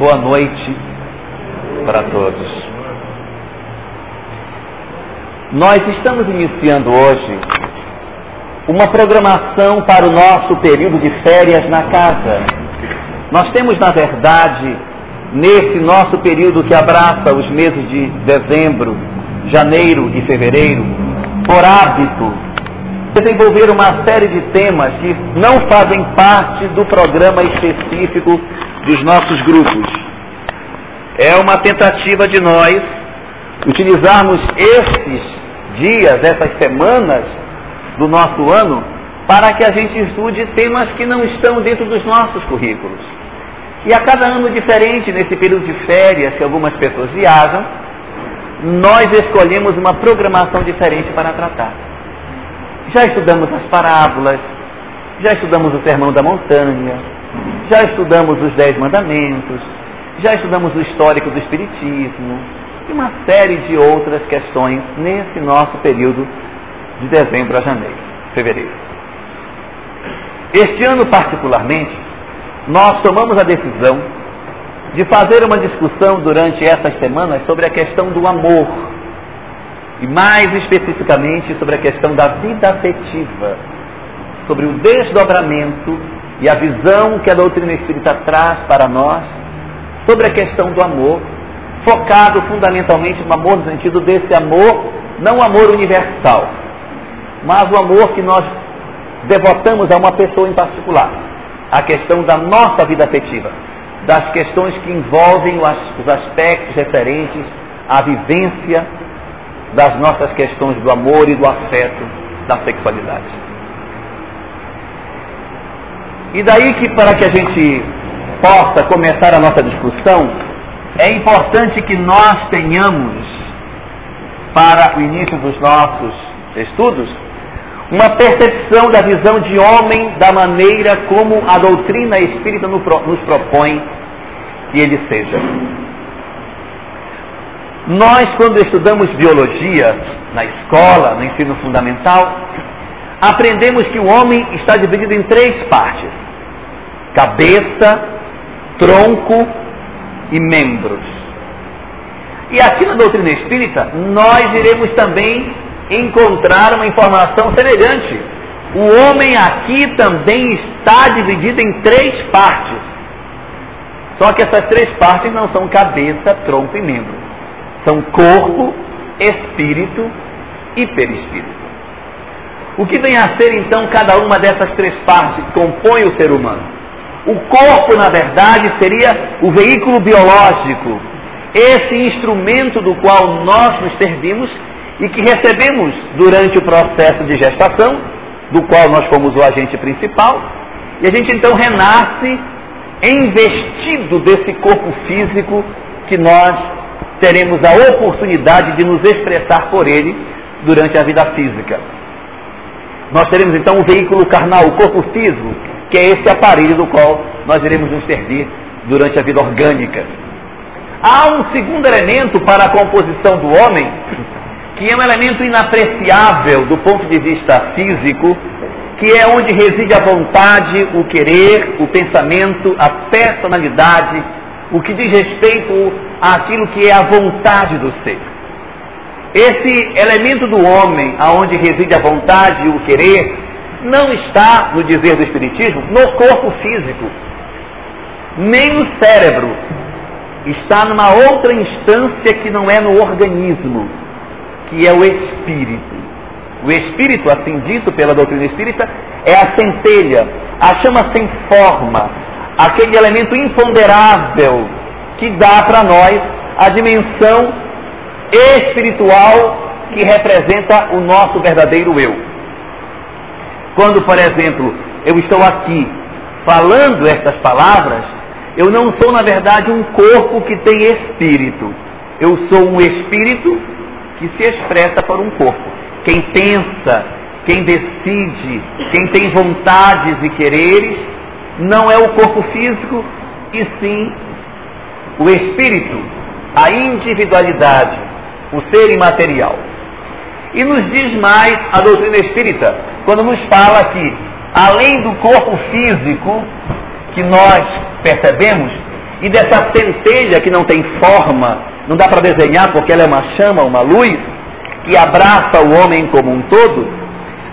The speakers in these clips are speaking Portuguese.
Boa noite para todos. Nós estamos iniciando hoje uma programação para o nosso período de férias na casa. Nós temos, na verdade, nesse nosso período que abraça os meses de dezembro, janeiro e fevereiro, por hábito, desenvolver uma série de temas que não fazem parte do programa específico dos nossos grupos. É uma tentativa de nós utilizarmos esses dias, essas semanas do nosso ano, para que a gente estude temas que não estão dentro dos nossos currículos. E a cada ano diferente, nesse período de férias que algumas pessoas viajam, nós escolhemos uma programação diferente para tratar. Já estudamos as parábolas, já estudamos o Sermão da Montanha, já estudamos os Dez Mandamentos, já estudamos o histórico do Espiritismo e uma série de outras questões nesse nosso período de dezembro a janeiro, fevereiro. Este ano, particularmente, nós tomamos a decisão de fazer uma discussão durante essas semanas sobre a questão do amor. E mais especificamente sobre a questão da vida afetiva, sobre o desdobramento e a visão que a doutrina espírita traz para nós sobre a questão do amor, focado fundamentalmente no amor no sentido desse amor, não o amor universal, mas o amor que nós devotamos a uma pessoa em particular, a questão da nossa vida afetiva das questões que envolvem os aspectos referentes à vivência das nossas questões do amor e do afeto, da sexualidade. E daí que para que a gente possa começar a nossa discussão, é importante que nós tenhamos, para o início dos nossos estudos, uma percepção da visão de homem da maneira como a doutrina espírita nos propõe que ele seja. Nós, quando estudamos biologia na escola, no ensino fundamental, aprendemos que o homem está dividido em três partes: cabeça, tronco e membros. E aqui na doutrina espírita, nós iremos também encontrar uma informação semelhante. O homem aqui também está dividido em três partes. Só que essas três partes não são cabeça, tronco e membro. São corpo, espírito e perispírito. O que vem a ser então cada uma dessas três partes que compõem o ser humano? O corpo, na verdade, seria o veículo biológico, esse instrumento do qual nós nos servimos e que recebemos durante o processo de gestação, do qual nós fomos o agente principal, e a gente então renasce investido desse corpo físico que nós teremos a oportunidade de nos expressar por ele durante a vida física. Nós teremos então o veículo carnal, o corpo físico, que é esse aparelho do qual nós iremos nos servir durante a vida orgânica. Há um segundo elemento para a composição do homem, que é um elemento inapreciável do ponto de vista físico, que é onde reside a vontade, o querer, o pensamento, a personalidade, o que diz respeito àquilo que é a vontade do ser. Esse elemento do homem, aonde reside a vontade e o querer, não está, no dizer do Espiritismo, no corpo físico, nem no cérebro. Está numa outra instância que não é no organismo, que é o espírito. O espírito, assim dito pela doutrina espírita, é a centelha, a chama sem forma, aquele elemento imponderável que dá para nós a dimensão espiritual que representa o nosso verdadeiro eu. Quando, por exemplo, eu estou aqui falando estas palavras, eu não sou, na verdade, um corpo que tem espírito. Eu sou um espírito que se expressa por um corpo. Quem pensa, quem decide, quem tem vontades e quereres, não é o corpo físico, e sim o espírito, a individualidade, o ser imaterial. E nos diz mais a doutrina espírita, quando nos fala que, além do corpo físico que nós percebemos, e dessa centelha que não tem forma, não dá para desenhar porque ela é uma chama, uma luz, que abraça o homem como um todo,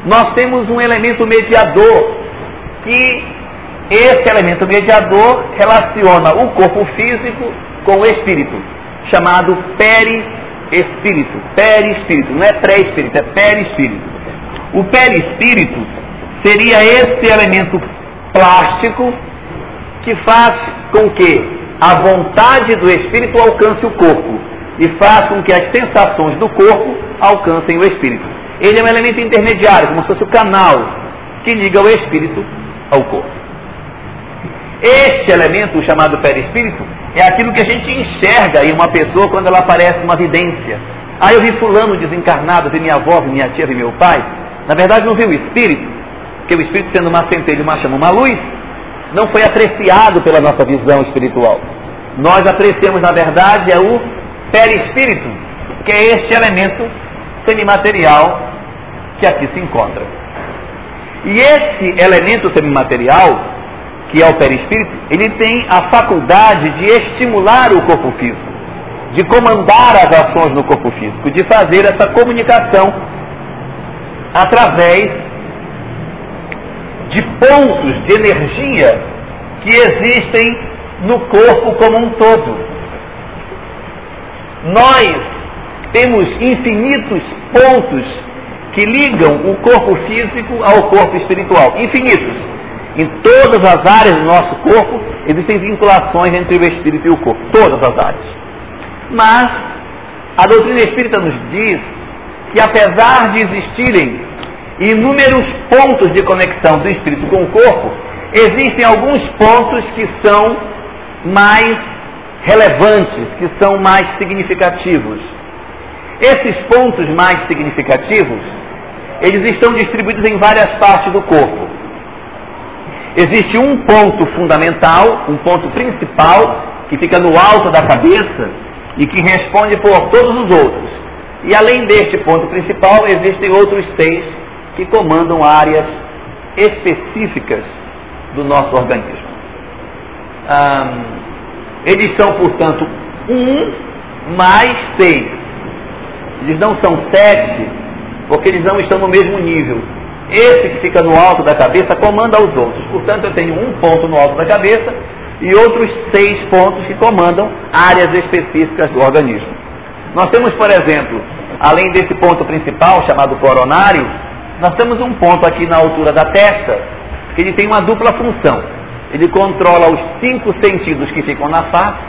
nós temos um elemento mediador, que esse elemento mediador relaciona o corpo físico com o espírito, chamado perispírito. Perispírito, não é pré-espírito, é perispírito. O perispírito seria esse elemento plástico que faz com que a vontade do espírito alcance o corpo e faz com que as sensações do corpo alcancem o espírito. Ele é um elemento intermediário, como se fosse o canal que liga o espírito ao corpo. Este elemento, chamado perispírito, é aquilo que a gente enxerga em uma pessoa quando ela aparece uma vidência. Ah, eu vi fulano desencarnado, vi minha avó, vi minha tia, vi meu pai. Na verdade não viu o espírito, porque o espírito sendo uma centelha, uma chama, uma luz, não foi apreciado pela nossa visão espiritual. Nós apreciamos, na verdade, é o perispírito, que é este elemento semimaterial que aqui se encontra. E esse elemento semimaterial, que é o perispírito, ele tem a faculdade de estimular o corpo físico, de comandar as ações no corpo físico, de fazer essa comunicação através de pontos de energia que existem no corpo como um todo. Nós temos infinitos pontos que ligam o corpo físico ao corpo espiritual. Infinitos. Em todas as áreas do nosso corpo existem vinculações entre o espírito e o corpo. Todas as áreas. Mas a doutrina espírita nos diz que apesar de existirem inúmeros pontos de conexão do espírito com o corpo, existem alguns pontos que são mais relevantes, que são mais significativos. Esses pontos mais significativos, eles estão distribuídos em várias partes do corpo. Existe um ponto fundamental, um ponto principal, que fica no alto da cabeça e que responde por todos os outros. E além deste ponto principal, existem outros seis que comandam áreas específicas do nosso organismo. eles são, portanto, um mais seis. Eles não são sete, porque eles não estão no mesmo nível. Esse que fica no alto da cabeça comanda os outros. Portanto, eu tenho um ponto no alto da cabeça e outros seis pontos que comandam áreas específicas do organismo. Nós temos, por exemplo, além desse ponto principal, chamado coronário, nós temos um ponto aqui na altura da testa, que ele tem uma dupla função. Ele controla os cinco sentidos que ficam na face,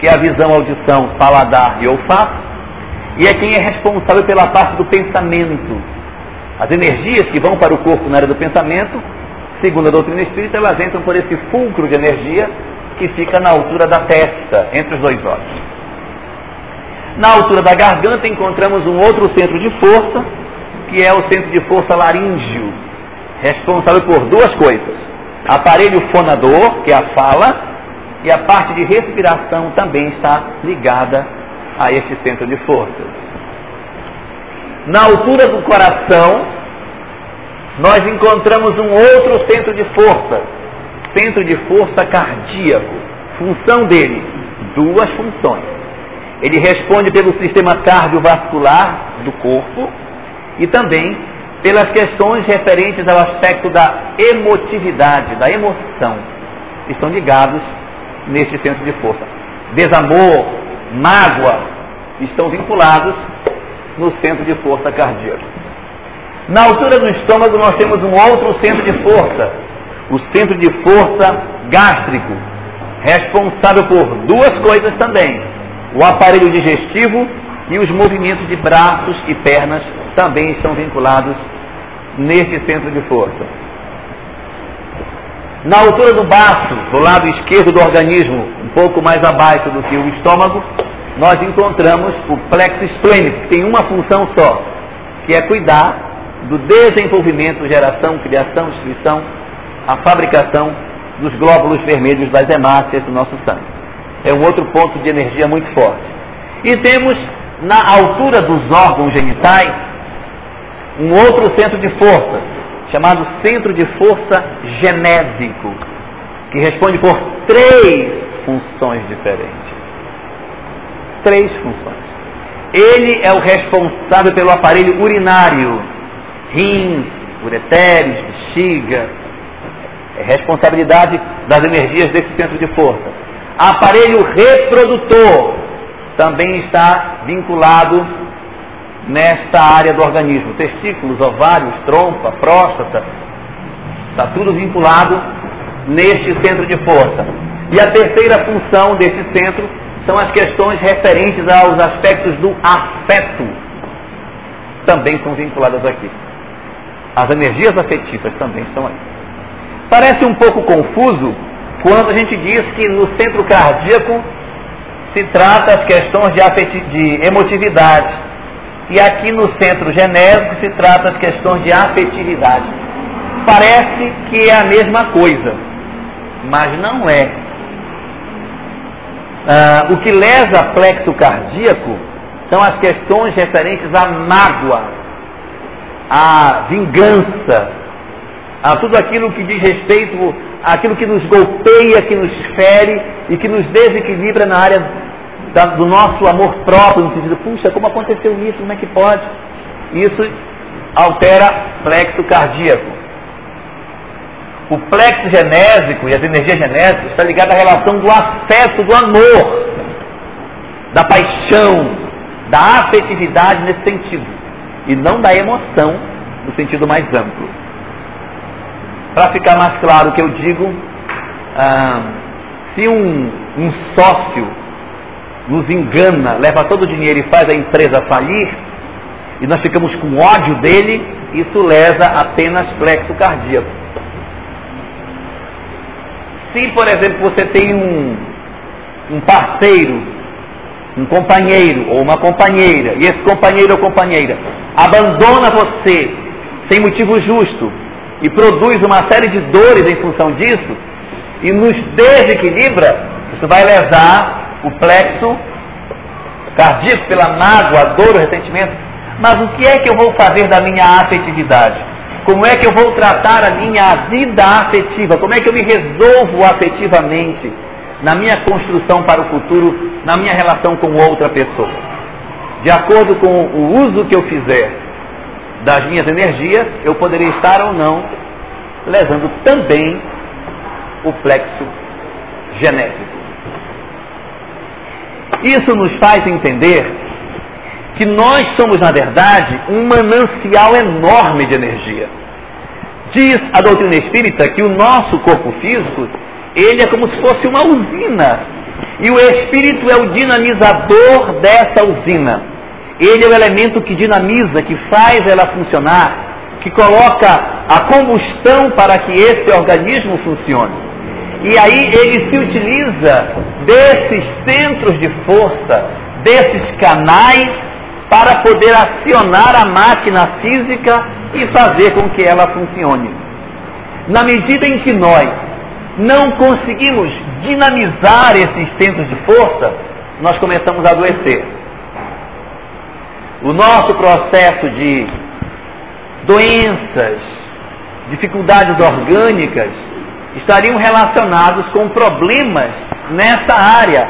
que é a visão, audição, paladar e olfato, e é quem é responsável pela parte do pensamento. As energias que vão para o corpo na área do pensamento, segundo a doutrina espírita, elas entram por esse fulcro de energia que fica na altura da testa, entre os dois olhos. Na altura da garganta encontramos um outro centro de força, que é o centro de força laríngeo, responsável por duas coisas: aparelho fonador, que é a fala, e a parte de respiração também está ligada a esse centro de força. Na altura do coração, nós encontramos um outro centro de força, centro de força cardíaco. Função dele, duas funções. Ele responde pelo sistema cardiovascular do corpo e também pelas questões referentes ao aspecto da emotividade, da emoção, estão ligados neste centro de força. Desamor, mágoa, estão vinculados no centro de força cardíaco. Na altura do estômago nós temos um outro centro de força, o centro de força gástrico, responsável por duas coisas também: o aparelho digestivo e os movimentos de braços e pernas também estão vinculados neste centro de força. Na altura do baço, do lado esquerdo do organismo, um pouco mais abaixo do que o estômago, nós encontramos o plexo esplênico, que tem uma função só, que é cuidar do desenvolvimento, geração, criação, destruição, a fabricação dos glóbulos vermelhos das hemácias do nosso sangue. É um outro ponto de energia muito forte. E temos, na altura dos órgãos genitais, um outro centro de força, chamado Centro de Força Genésico, que responde por três funções diferentes. Três funções. Ele é o responsável pelo aparelho urinário, rins, ureteres, bexiga. É responsabilidade das energias desse centro de força. Aparelho reprodutor também está vinculado nesta área do organismo. Testículos, ovários, trompa, próstata, está tudo vinculado neste centro de força. E a terceira função desse centro são as questões referentes aos aspectos do afeto. Também são vinculadas aqui. As energias afetivas também estão aí. Parece um pouco confuso quando a gente diz que no centro cardíaco se trata as questões de, de emotividade. E aqui no centro genésico se trata as questões de afetividade. Parece que é a mesma coisa, mas não é. Ah, o que lesa plexo cardíaco são as questões referentes à mágoa, à vingança, a tudo aquilo que diz respeito àquilo que nos golpeia, que nos fere e que nos desequilibra na área da, do nosso amor próprio, no sentido, puxa, como aconteceu isso, como é que pode? Isso altera plexo cardíaco. O plexo genésico e as energias genésicas está ligado à relação do afeto, do amor, da paixão, da afetividade nesse sentido, e não da emoção no sentido mais amplo. Para ficar mais claro o que eu digo, ah, se um, um sócio nos engana, leva todo o dinheiro e faz a empresa falir, e nós ficamos com ódio dele, isso lesa apenas plexo cardíaco. Se, por exemplo, você tem um, um parceiro, um companheiro ou uma companheira, e esse companheiro ou companheira abandona você sem motivo justo e produz uma série de dores em função disso, e nos desequilibra, isso vai lesar o plexo cardíaco pela mágoa, dor, o ressentimento. Mas o que é que eu vou fazer da minha afetividade? Como é que eu vou tratar a minha vida afetiva? Como é que eu me resolvo afetivamente na minha construção para o futuro, na minha relação com outra pessoa? De acordo com o uso que eu fizer das minhas energias, eu poderia estar ou não lesando também o plexo genético. Isso nos faz entender que nós somos, na verdade, um manancial enorme de energia. Diz a doutrina espírita que o nosso corpo físico, ele é como se fosse uma usina. E o espírito é o dinamizador dessa usina. Ele é o elemento que dinamiza, que faz ela funcionar, que coloca a combustão para que esse organismo funcione. E aí ele se utiliza desses centros de força, desses canais para poder acionar a máquina física e fazer com que ela funcione. Na medida em que nós não conseguimos dinamizar esses centros de força, nós começamos a adoecer. O nosso processo de doenças, dificuldades orgânicas, estariam relacionados com problemas nessa área,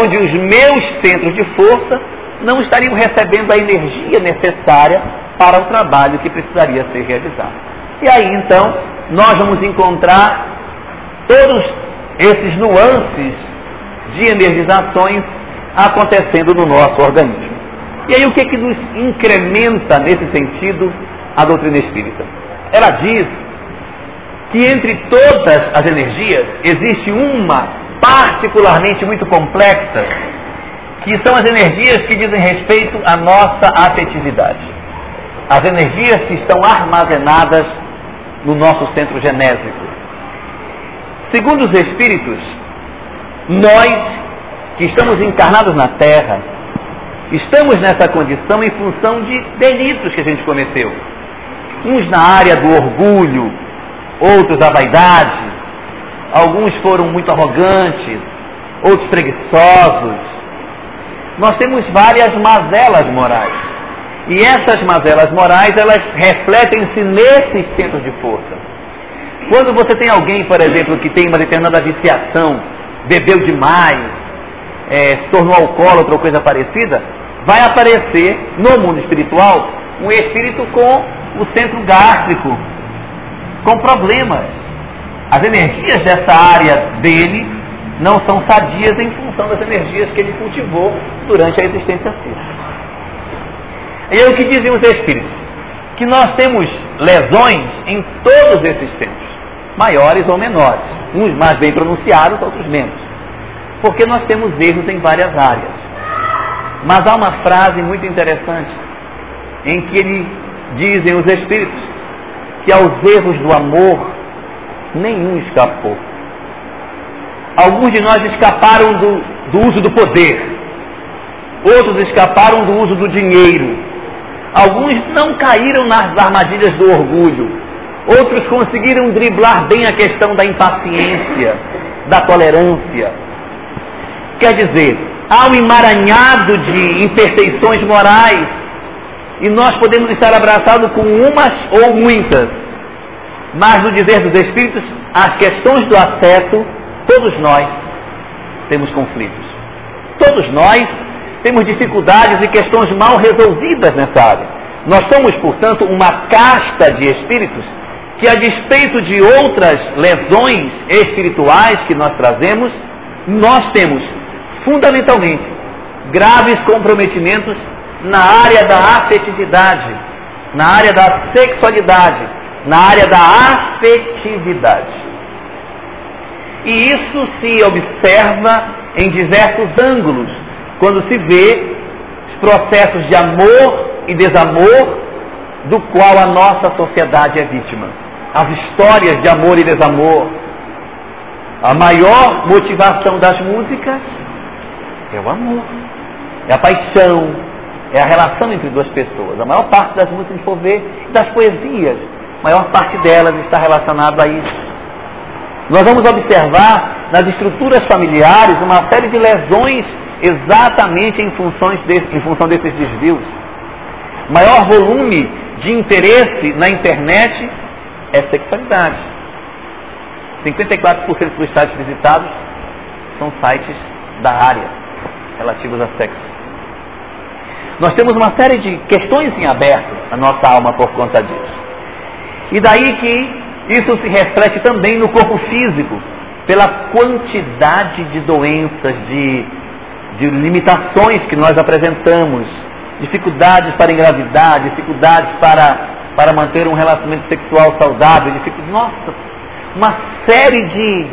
onde os meus centros de força não estariam recebendo a energia necessária para o trabalho que precisaria ser realizado. E aí então nós vamos encontrar todos esses nuances de energizações acontecendo no nosso organismo. E aí o que, que nos incrementa nesse sentido a doutrina espírita? Ela diz que entre todas as energias existe uma particularmente muito complexa que são as energias que dizem respeito à nossa afetividade. As energias que estão armazenadas no nosso centro genésico. Segundo os Espíritos, nós que estamos encarnados na Terra, estamos nessa condição em função de delitos que a gente cometeu. Uns na área do orgulho, outros da vaidade, alguns foram muito arrogantes, outros preguiçosos, nós temos várias mazelas morais. E essas mazelas morais, elas refletem-se nesses centros de força. Quando você tem alguém, por exemplo, que tem uma determinada viciação, bebeu demais, é, se tornou alcoólatra ou coisa parecida, vai aparecer no mundo espiritual um espírito com o centro gástrico, com problemas. As energias dessa área dele não são sadias em função das energias que ele cultivou durante a existência física. E é o que diziam os espíritos? Que nós temos lesões em todos esses centros, maiores ou menores, uns mais bem pronunciados, outros menos. Porque nós temos erros em várias áreas. Mas há uma frase muito interessante em que ele dizem os espíritos que aos erros do amor nenhum escapou. Alguns de nós escaparam do, do uso do poder, outros escaparam do uso do dinheiro, alguns não caíram nas armadilhas do orgulho, outros conseguiram driblar bem a questão da impaciência, da tolerância. Quer dizer, há um emaranhado de imperfeições morais e nós podemos estar abraçados com umas ou muitas. Mas no dizer dos Espíritos, as questões do afeto, todos nós temos conflitos. Todos nós temos dificuldades e questões mal resolvidas nessa área. Nós somos, portanto, uma casta de espíritos que, a despeito de outras lesões espirituais que nós trazemos, nós temos, fundamentalmente, graves comprometimentos na área da afetividade, na área da sexualidade, na área da afetividade. E isso se observa em diversos ângulos, quando se vê os processos de amor e desamor do qual a nossa sociedade é vítima. As histórias de amor e desamor. A maior motivação das músicas é o amor, é a paixão, é a relação entre duas pessoas. A maior parte das músicas, se for ver, das poesias, a maior parte delas está relacionada a isso. Nós vamos observar nas estruturas familiares uma série de lesões exatamente em, desse, em função desses desvios. Maior volume de interesse na internet é sexualidade. 54% dos sites visitados são sites da área relativos a sexo. Nós temos uma série de questões em aberto na nossa alma por conta disso. E daí que isso se reflete também no corpo físico, pela quantidade de doenças, de, de limitações que nós apresentamos, dificuldades para engravidar, dificuldades para, para manter um relacionamento sexual saudável, dificuldades, nossa, uma série de,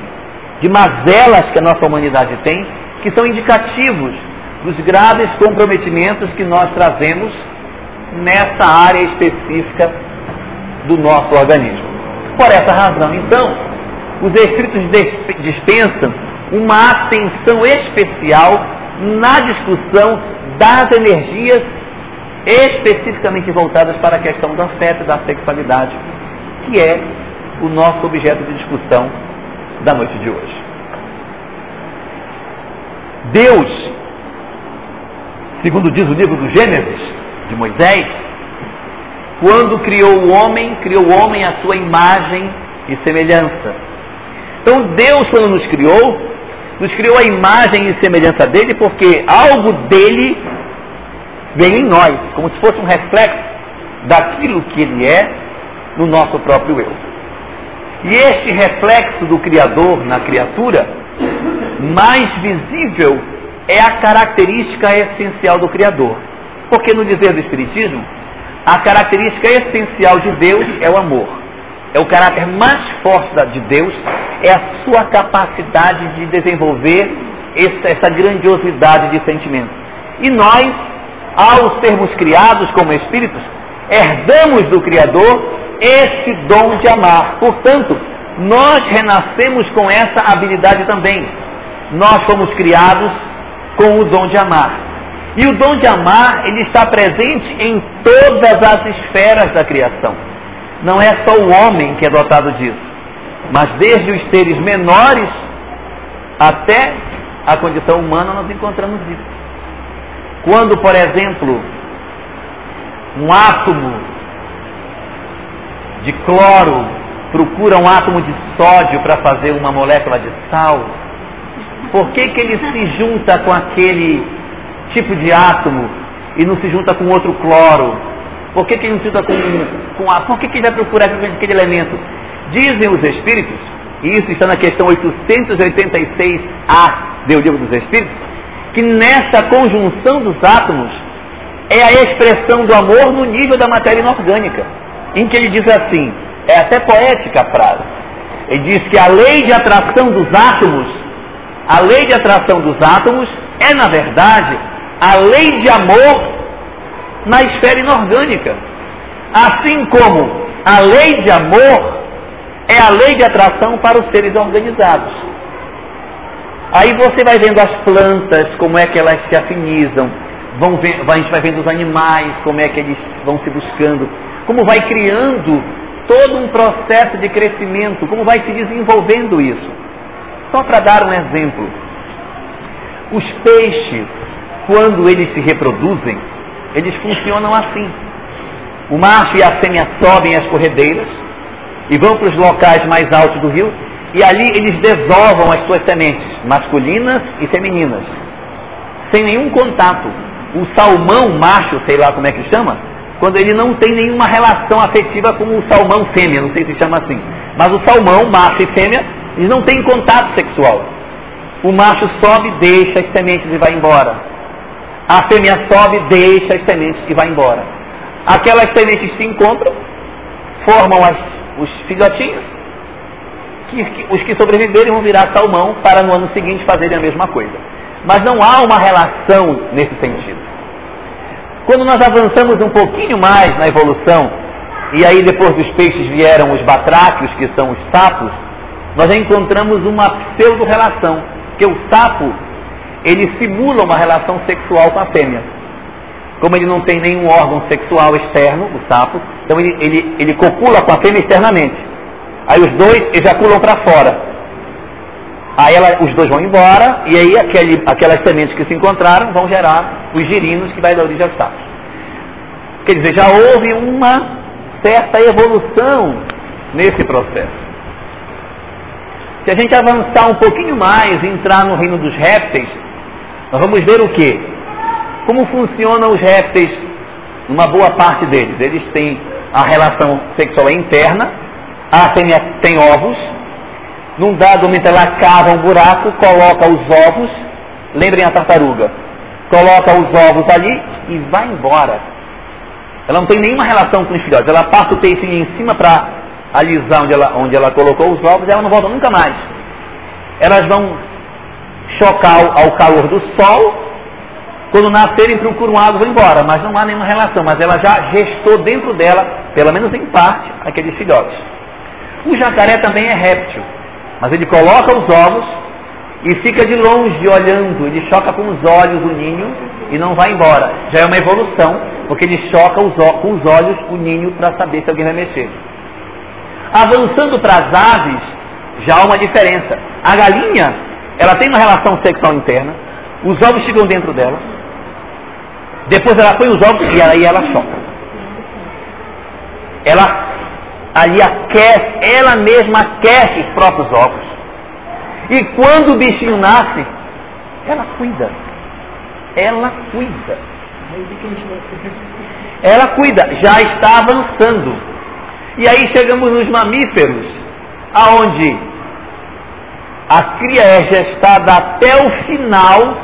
de mazelas que a nossa humanidade tem, que são indicativos dos graves comprometimentos que nós trazemos nessa área específica do nosso organismo. Por essa razão, então, os Espíritos dispensam uma atenção especial na discussão das energias especificamente voltadas para a questão do afeto e da sexualidade, que é o nosso objeto de discussão da noite de hoje. Deus segundo diz o livro do Gênesis, de Moisés, quando criou o homem, criou o homem à sua imagem e semelhança. Então Deus, quando nos criou, nos criou a imagem e semelhança dele, porque algo dele vem em nós, como se fosse um reflexo daquilo que ele é no nosso próprio eu. E este reflexo do Criador na criatura, mais visível é a característica essencial do Criador. Porque no dizer do Espiritismo, a característica essencial de Deus é o amor. É o caráter mais forte de Deus, é a sua capacidade de desenvolver essa, grandiosidade de sentimento. E nós, ao sermos criados como espíritos, herdamos do Criador esse dom de amar. Portanto, nós renascemos com essa habilidade também. Nós fomos criados com o dom de amar. E o dom de amar, ele está presente em todas as esferas da criação. Não é só o homem que é dotado disso, mas desde os seres menores até a condição humana nós encontramos isso. Quando, por exemplo, um átomo de cloro procura um átomo de sódio para fazer uma molécula de sal, Por que, que ele se junta com aquele tipo de átomo e não se junta com outro cloro? Por que, que não se junta com, com a. Por que, que vai procurar aquele elemento? Dizem os espíritos, e isso está na questão 886A do Livro dos Espíritos, que nessa conjunção dos átomos é a expressão do amor no nível da matéria inorgânica, em que ele diz assim, é até poética a frase, ele diz que a lei de atração dos átomos, a lei de atração dos átomos é, na verdade, a lei de amor na esfera inorgânica. Assim como a lei de amor é a lei de atração para os seres organizados. Aí você vai vendo as plantas, como é que elas se afinizam, vão ver, a gente vai vendo os animais, como é que eles vão se buscando, como vai criando todo um processo de crescimento, como vai se desenvolvendo isso. Só para dar um exemplo, os peixes, quando eles se reproduzem, eles funcionam assim. O macho e a fêmea sobem as corredeiras, e vão para os locais mais altos do rio e ali eles desovam as suas sementes, masculinas e femininas, sem nenhum contato. O salmão macho, sei lá como é que chama, quando ele não tem nenhuma relação afetiva com o salmão fêmea, não sei se chama assim. Mas o salmão, macho e fêmea, eles não têm contato sexual. O macho sobe, deixa as sementes e vai embora. A fêmea sobe, deixa as sementes e vai embora. Aquelas sementes se encontram, formam as os filhotinhos, que, que, os que sobreviverem vão virar salmão para no ano seguinte fazerem a mesma coisa. Mas não há uma relação nesse sentido. Quando nós avançamos um pouquinho mais na evolução, e aí depois dos peixes vieram os batráquios, que são os sapos, nós encontramos uma pseudo-relação, que o sapo, ele simula uma relação sexual com a fêmea. Como ele não tem nenhum órgão sexual externo, o sapo, então ele, ele, ele copula com a fêmea externamente. Aí os dois ejaculam para fora. Aí ela, os dois vão embora, e aí aquele, aquelas sementes que se encontraram vão gerar os girinos que vai dar origem aos sapos. Quer dizer, já houve uma certa evolução nesse processo. Se a gente avançar um pouquinho mais e entrar no reino dos répteis, nós vamos ver o que? Como funcionam os répteis, uma boa parte deles? Eles têm a relação sexual interna, a fêmea tem ovos, num dado momento ela cava um buraco, coloca os ovos, lembrem a tartaruga, coloca os ovos ali e vai embora. Ela não tem nenhuma relação com os filhotes, ela passa o peixinho em cima para alisar onde ela, onde ela colocou os ovos e ela não volta nunca mais. Elas vão chocar ao calor do sol quando nascerem, procuram água e vão embora, mas não há nenhuma relação, mas ela já gestou dentro dela, pelo menos em parte, aqueles filhotes. O jacaré também é réptil, mas ele coloca os ovos e fica de longe olhando, ele choca com os olhos o ninho e não vai embora. Já é uma evolução, porque ele choca os, com os olhos o ninho para saber se alguém vai mexer. Avançando para as aves, já há uma diferença. A galinha, ela tem uma relação sexual interna, os ovos ficam dentro dela, depois ela põe os ovos e aí ela choca. Ela ali aquece, ela mesma aquece os próprios ovos. E quando o bichinho nasce, ela cuida. Ela cuida. Ela cuida, já está avançando. E aí chegamos nos mamíferos, aonde a cria é gestada até o final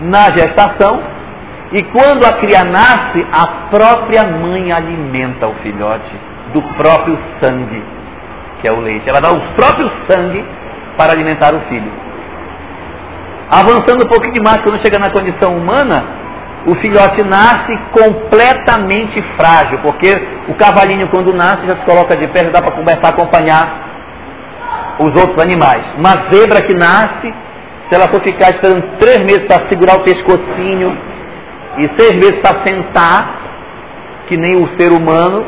na gestação e quando a cria nasce, a própria mãe alimenta o filhote do próprio sangue, que é o leite. Ela dá o próprio sangue para alimentar o filho. Avançando um pouquinho demais, quando chega na condição humana, o filhote nasce completamente frágil, porque o cavalinho quando nasce já se coloca de pé, já dá para começar a acompanhar os outros animais. Uma zebra que nasce, se ela for ficar esperando três meses para segurar o pescocinho, e seis meses para sentar, que nem o ser humano,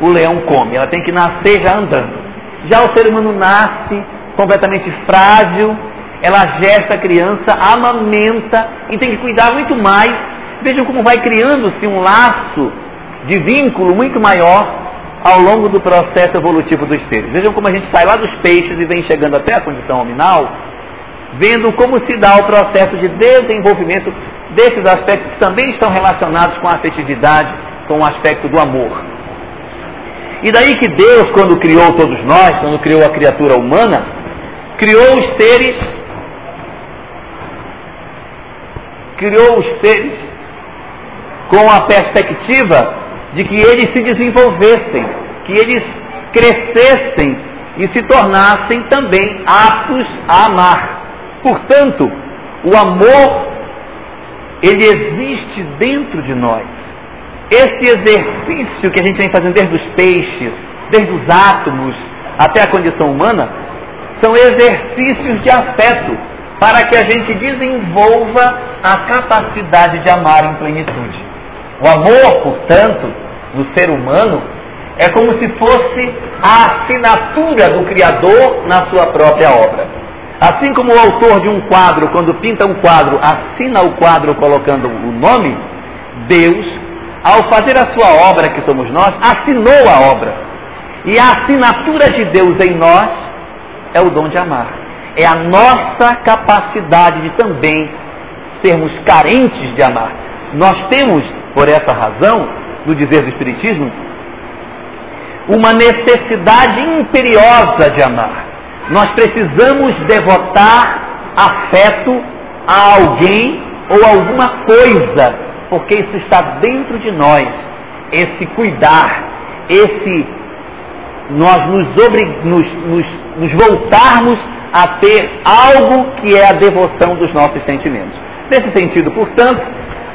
o leão come. Ela tem que nascer já andando. Já o ser humano nasce completamente frágil, ela gesta a criança, amamenta e tem que cuidar muito mais. Vejam como vai criando-se um laço de vínculo muito maior ao longo do processo evolutivo dos seres. Vejam como a gente sai lá dos peixes e vem chegando até a condição hominal, vendo como se dá o processo de desenvolvimento desses aspectos que também estão relacionados com a afetividade, com o aspecto do amor. E daí que Deus, quando criou todos nós, quando criou a criatura humana, criou os seres, criou os seres com a perspectiva de que eles se desenvolvessem, que eles crescessem e se tornassem também aptos a amar. Portanto, o amor, ele existe dentro de nós. Esse exercício que a gente vem fazendo desde os peixes, desde os átomos até a condição humana, são exercícios de afeto para que a gente desenvolva a capacidade de amar em plenitude. O amor, portanto, no ser humano é como se fosse a assinatura do Criador na sua própria obra. Assim como o autor de um quadro, quando pinta um quadro, assina o quadro colocando o nome, Deus, ao fazer a sua obra, que somos nós, assinou a obra. E a assinatura de Deus em nós é o dom de amar. É a nossa capacidade de também sermos carentes de amar. Nós temos, por essa razão, no dizer do Espiritismo, uma necessidade imperiosa de amar. Nós precisamos devotar afeto a alguém ou alguma coisa, porque isso está dentro de nós. Esse cuidar, esse nós nos, nos, nos, nos voltarmos a ter algo que é a devoção dos nossos sentimentos. Nesse sentido, portanto,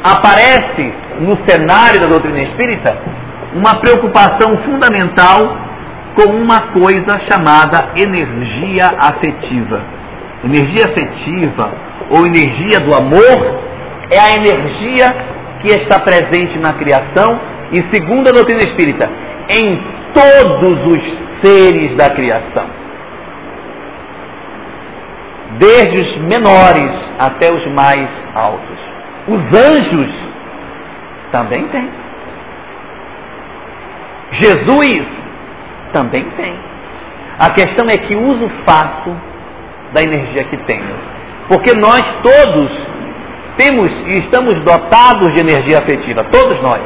aparece no cenário da doutrina espírita uma preocupação fundamental com uma coisa chamada energia afetiva. Energia afetiva ou energia do amor é a energia que está presente na criação e, segundo a doutrina espírita, em todos os seres da criação. Desde os menores até os mais altos. Os anjos também têm. Jesus também tem. A questão é que uso faço da energia que tenho. Porque nós todos temos e estamos dotados de energia afetiva, todos nós.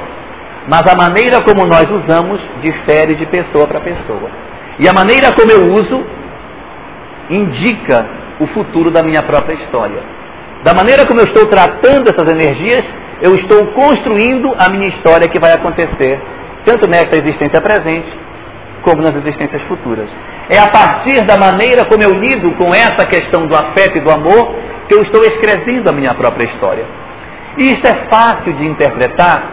Mas a maneira como nós usamos difere de pessoa para pessoa. E a maneira como eu uso indica o futuro da minha própria história. Da maneira como eu estou tratando essas energias, eu estou construindo a minha história que vai acontecer, tanto nesta existência presente, como nas existências futuras. É a partir da maneira como eu lido com essa questão do afeto e do amor que eu estou escrevendo a minha própria história. E isso é fácil de interpretar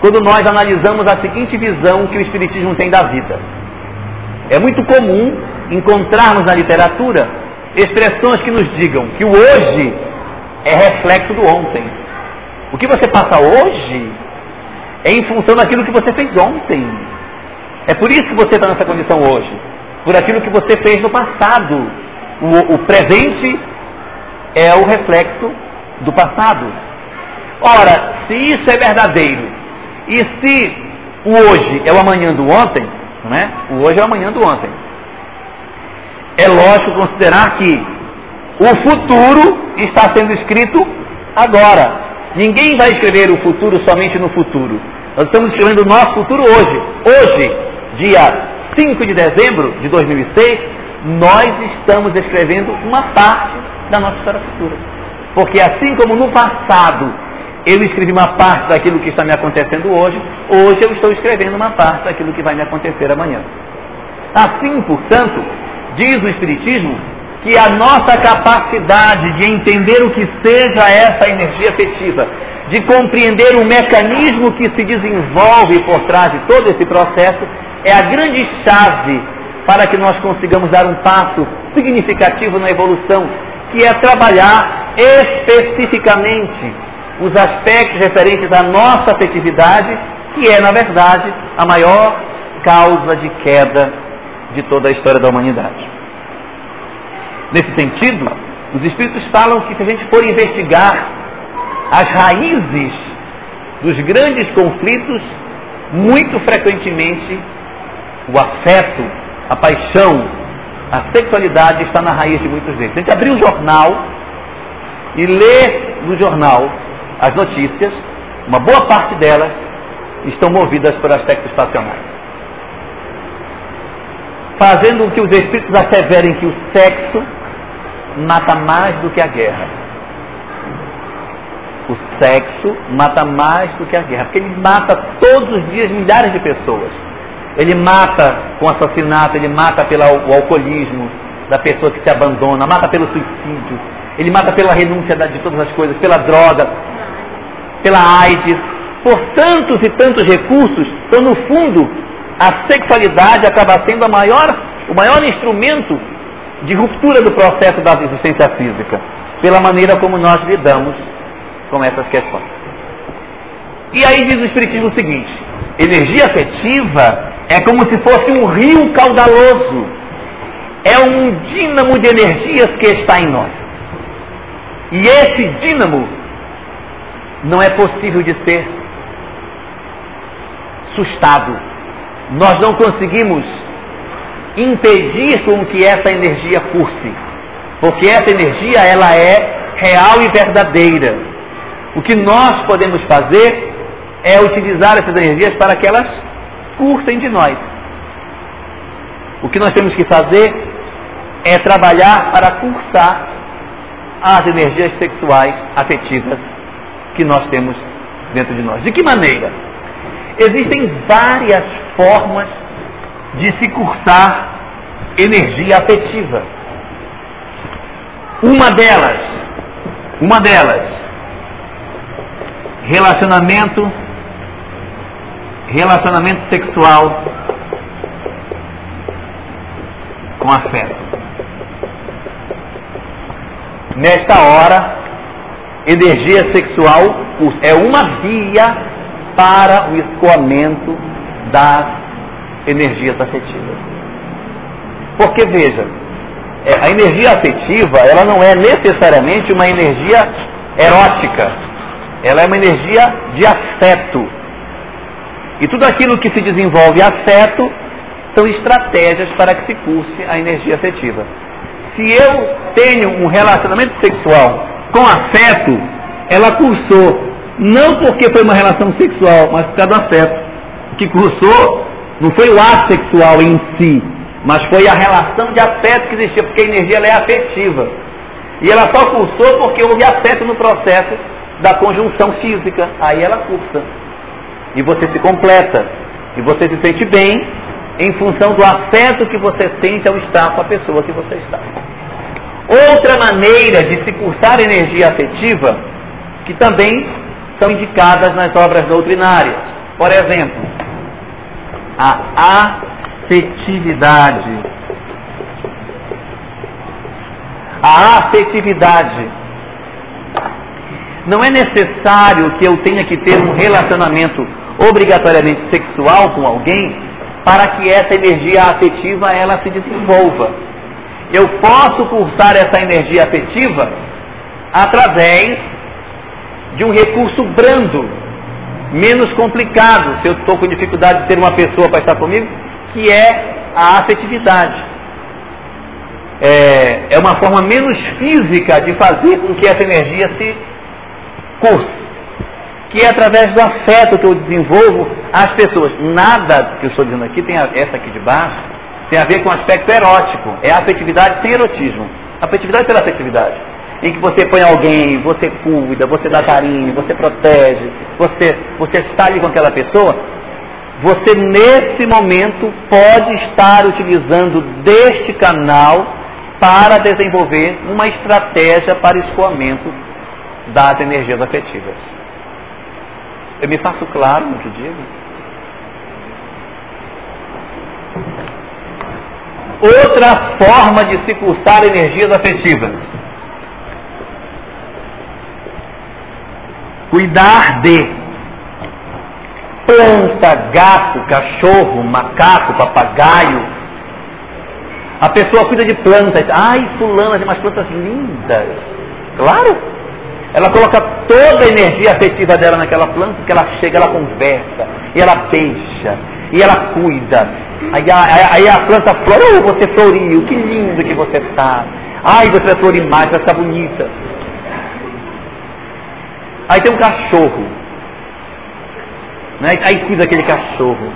quando nós analisamos a seguinte visão que o Espiritismo tem da vida. É muito comum encontrarmos na literatura expressões que nos digam que o hoje é reflexo do ontem. O que você passa hoje é em função daquilo que você fez ontem. É por isso que você está nessa condição hoje. Por aquilo que você fez no passado. O, o presente é o reflexo do passado. Ora, se isso é verdadeiro, e se o hoje é o amanhã do ontem, não é? O hoje é o amanhã do ontem. É lógico considerar que o futuro está sendo escrito agora. Ninguém vai escrever o futuro somente no futuro. Nós estamos escrevendo o nosso futuro hoje. Hoje, dia 5 de dezembro de 2006, nós estamos escrevendo uma parte da nossa história futura. Porque assim como no passado eu escrevi uma parte daquilo que está me acontecendo hoje, hoje eu estou escrevendo uma parte daquilo que vai me acontecer amanhã. Assim, portanto, diz o Espiritismo que a nossa capacidade de entender o que seja essa energia afetiva, de compreender o mecanismo que se desenvolve por trás de todo esse processo, é a grande chave para que nós consigamos dar um passo significativo na evolução, que é trabalhar especificamente os aspectos referentes à nossa afetividade, que é, na verdade, a maior causa de queda de toda a história da humanidade. Nesse sentido, os Espíritos falam que se a gente for investigar as raízes dos grandes conflitos, muito frequentemente o afeto, a paixão, A sexualidade está na raiz de muitos deles. Se a gente abrir o jornal e ler no jornal as notícias, uma boa parte delas estão movidas por aspectos passionais. Fazendo com que os espíritos asseverem que o sexo mata mais do que a guerra. O sexo mata mais do que a guerra, porque ele mata todos os dias milhares de pessoas. Ele mata com assassinato, ele mata pelo alcoolismo da pessoa que se abandona, mata pelo suicídio, ele mata pela renúncia de todas as coisas, pela droga, pela AIDS, por tantos e tantos recursos. Então, no fundo, a sexualidade acaba sendo maior, o maior instrumento de ruptura do processo da existência física, pela maneira como nós lidamos com essas questões. E aí diz o Espiritismo o seguinte: energia afetiva é como se fosse um rio caudaloso, é um dínamo de energias que está em nós. E esse dínamo não é possível de ser sustado. Nós não conseguimos impedir com que essa energia curse, porque essa energia ela é real e verdadeira. O que nós podemos fazer é utilizar essas energias para que elas cursem de nós. O que nós temos que fazer é trabalhar para cursar as energias sexuais afetivas que nós temos dentro de nós. De que maneira? Existem várias formas de se cursar energia afetiva. Uma delas, uma delas, relacionamento, relacionamento sexual com afeto. Nesta hora, energia sexual é uma via para o escoamento das energias afetivas. Porque veja, é, a energia afetiva, ela não é necessariamente uma energia erótica. Ela é uma energia de afeto. E tudo aquilo que se desenvolve afeto são estratégias para que se curse a energia afetiva. Se eu tenho um relacionamento sexual com afeto, ela cursou não porque foi uma relação sexual, mas por causa do afeto. Que cursou não foi o ato sexual em si, mas foi a relação de afeto que existia, porque a energia é afetiva. E ela só cursou porque houve afeto no processo da conjunção física. Aí ela cursa. E você se completa. E você se sente bem em função do afeto que você sente ao estar com a pessoa que você está. Outra maneira de se cursar energia afetiva, que também são indicadas nas obras doutrinárias. Por exemplo, a afetividade. A afetividade. Não é necessário que eu tenha que ter um relacionamento obrigatoriamente sexual com alguém para que essa energia afetiva ela se desenvolva. Eu posso cursar essa energia afetiva através de um recurso brando, menos complicado. Se eu estou com dificuldade de ter uma pessoa para estar comigo, que é a afetividade. É, é uma forma menos física de fazer com que essa energia se curse. Que é através do afeto que eu desenvolvo as pessoas. Nada que eu estou dizendo aqui, tem a, essa aqui de baixo, tem a ver com o aspecto erótico. É afetividade sem erotismo. Afetividade pela afetividade. Em que você põe alguém, você cuida, você dá carinho, você protege, você, você está ali com aquela pessoa, você nesse momento pode estar utilizando deste canal para desenvolver uma estratégia para escoamento das energias afetivas. Eu me faço claro no que digo? Outra forma de se cursar energias afetivas. Cuidar de planta, gato, cachorro, macaco, papagaio. A pessoa cuida de plantas. Ai, fulana tem umas plantas lindas. Claro. Ela coloca toda a energia afetiva dela naquela planta, que ela chega, ela conversa, e ela beija, e ela cuida, Aí, aí, aí a planta flora, oh, você floriu, que lindo que você está. Ai, você vai florir mais, vai estar bonita. Aí tem um cachorro. Né? Aí cuida daquele cachorro.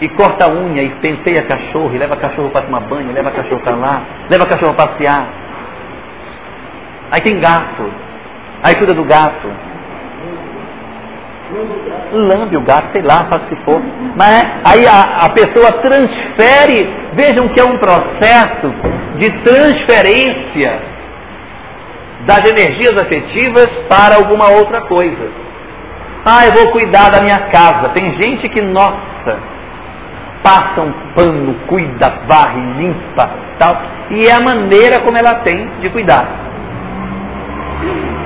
E corta a unha e penteia cachorro, e leva cachorro para tomar banho, leva cachorro para lá, leva cachorro para passear. Aí tem gato. Aí cuida do gato. Lambe o gato, sei lá, faz se for. Mas é, aí a, a pessoa transfere, vejam que é um processo de transferência das energias afetivas para alguma outra coisa. Ah, eu vou cuidar da minha casa. Tem gente que, nossa, passa um pano, cuida, varre, limpa, tal. E é a maneira como ela tem de cuidar.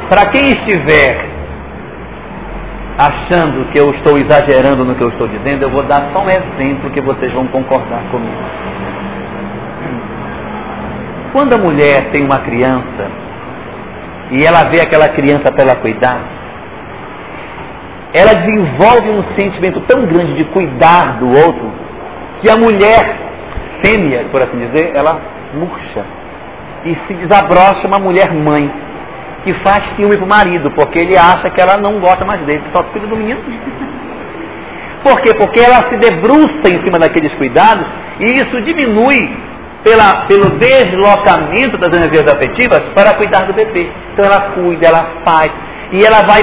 Para quem estiver achando que eu estou exagerando no que eu estou dizendo, eu vou dar só um exemplo que vocês vão concordar comigo. Quando a mulher tem uma criança e ela vê aquela criança para ela cuidar, ela desenvolve um sentimento tão grande de cuidar do outro que a mulher fêmea, por assim dizer, ela murcha e se desabrocha uma mulher mãe que faz ciúme pro marido, porque ele acha que ela não gosta mais dele, só cuida do menino. Por quê? Porque ela se debruça em cima daqueles cuidados e isso diminui pela, pelo deslocamento das energias afetivas para cuidar do bebê. Então ela cuida, ela faz e ela vai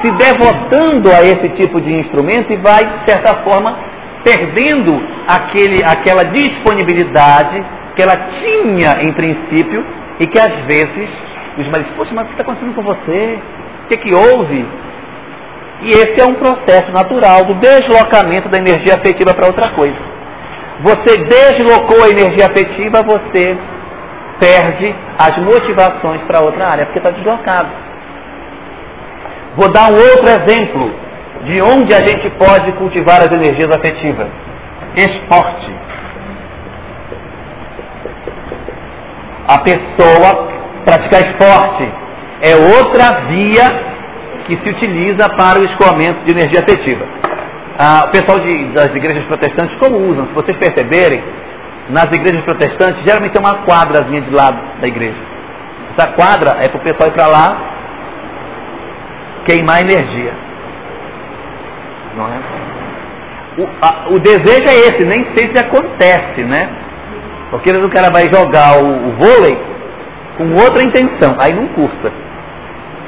se devotando a esse tipo de instrumento e vai, de certa forma, perdendo aquele, aquela disponibilidade que ela tinha em princípio e que às vezes os maridos, poxa, mas o que está acontecendo com você? O que, que houve? E esse é um processo natural do deslocamento da energia afetiva para outra coisa. Você deslocou a energia afetiva, você perde as motivações para outra área, porque está deslocado. Vou dar um outro exemplo de onde a gente pode cultivar as energias afetivas. Esporte. A pessoa praticar esporte é outra via que se utiliza para o escoamento de energia afetiva. Ah, o pessoal de, das igrejas protestantes como usam? Se vocês perceberem, nas igrejas protestantes geralmente tem uma quadrazinha de lado da igreja. Essa quadra é para o pessoal ir para lá queimar energia. Não é? O, a, o, desejo é esse, nem sei se acontece, né? Porque o cara vai jogar o, o vôlei com outra intenção, aí não cursa.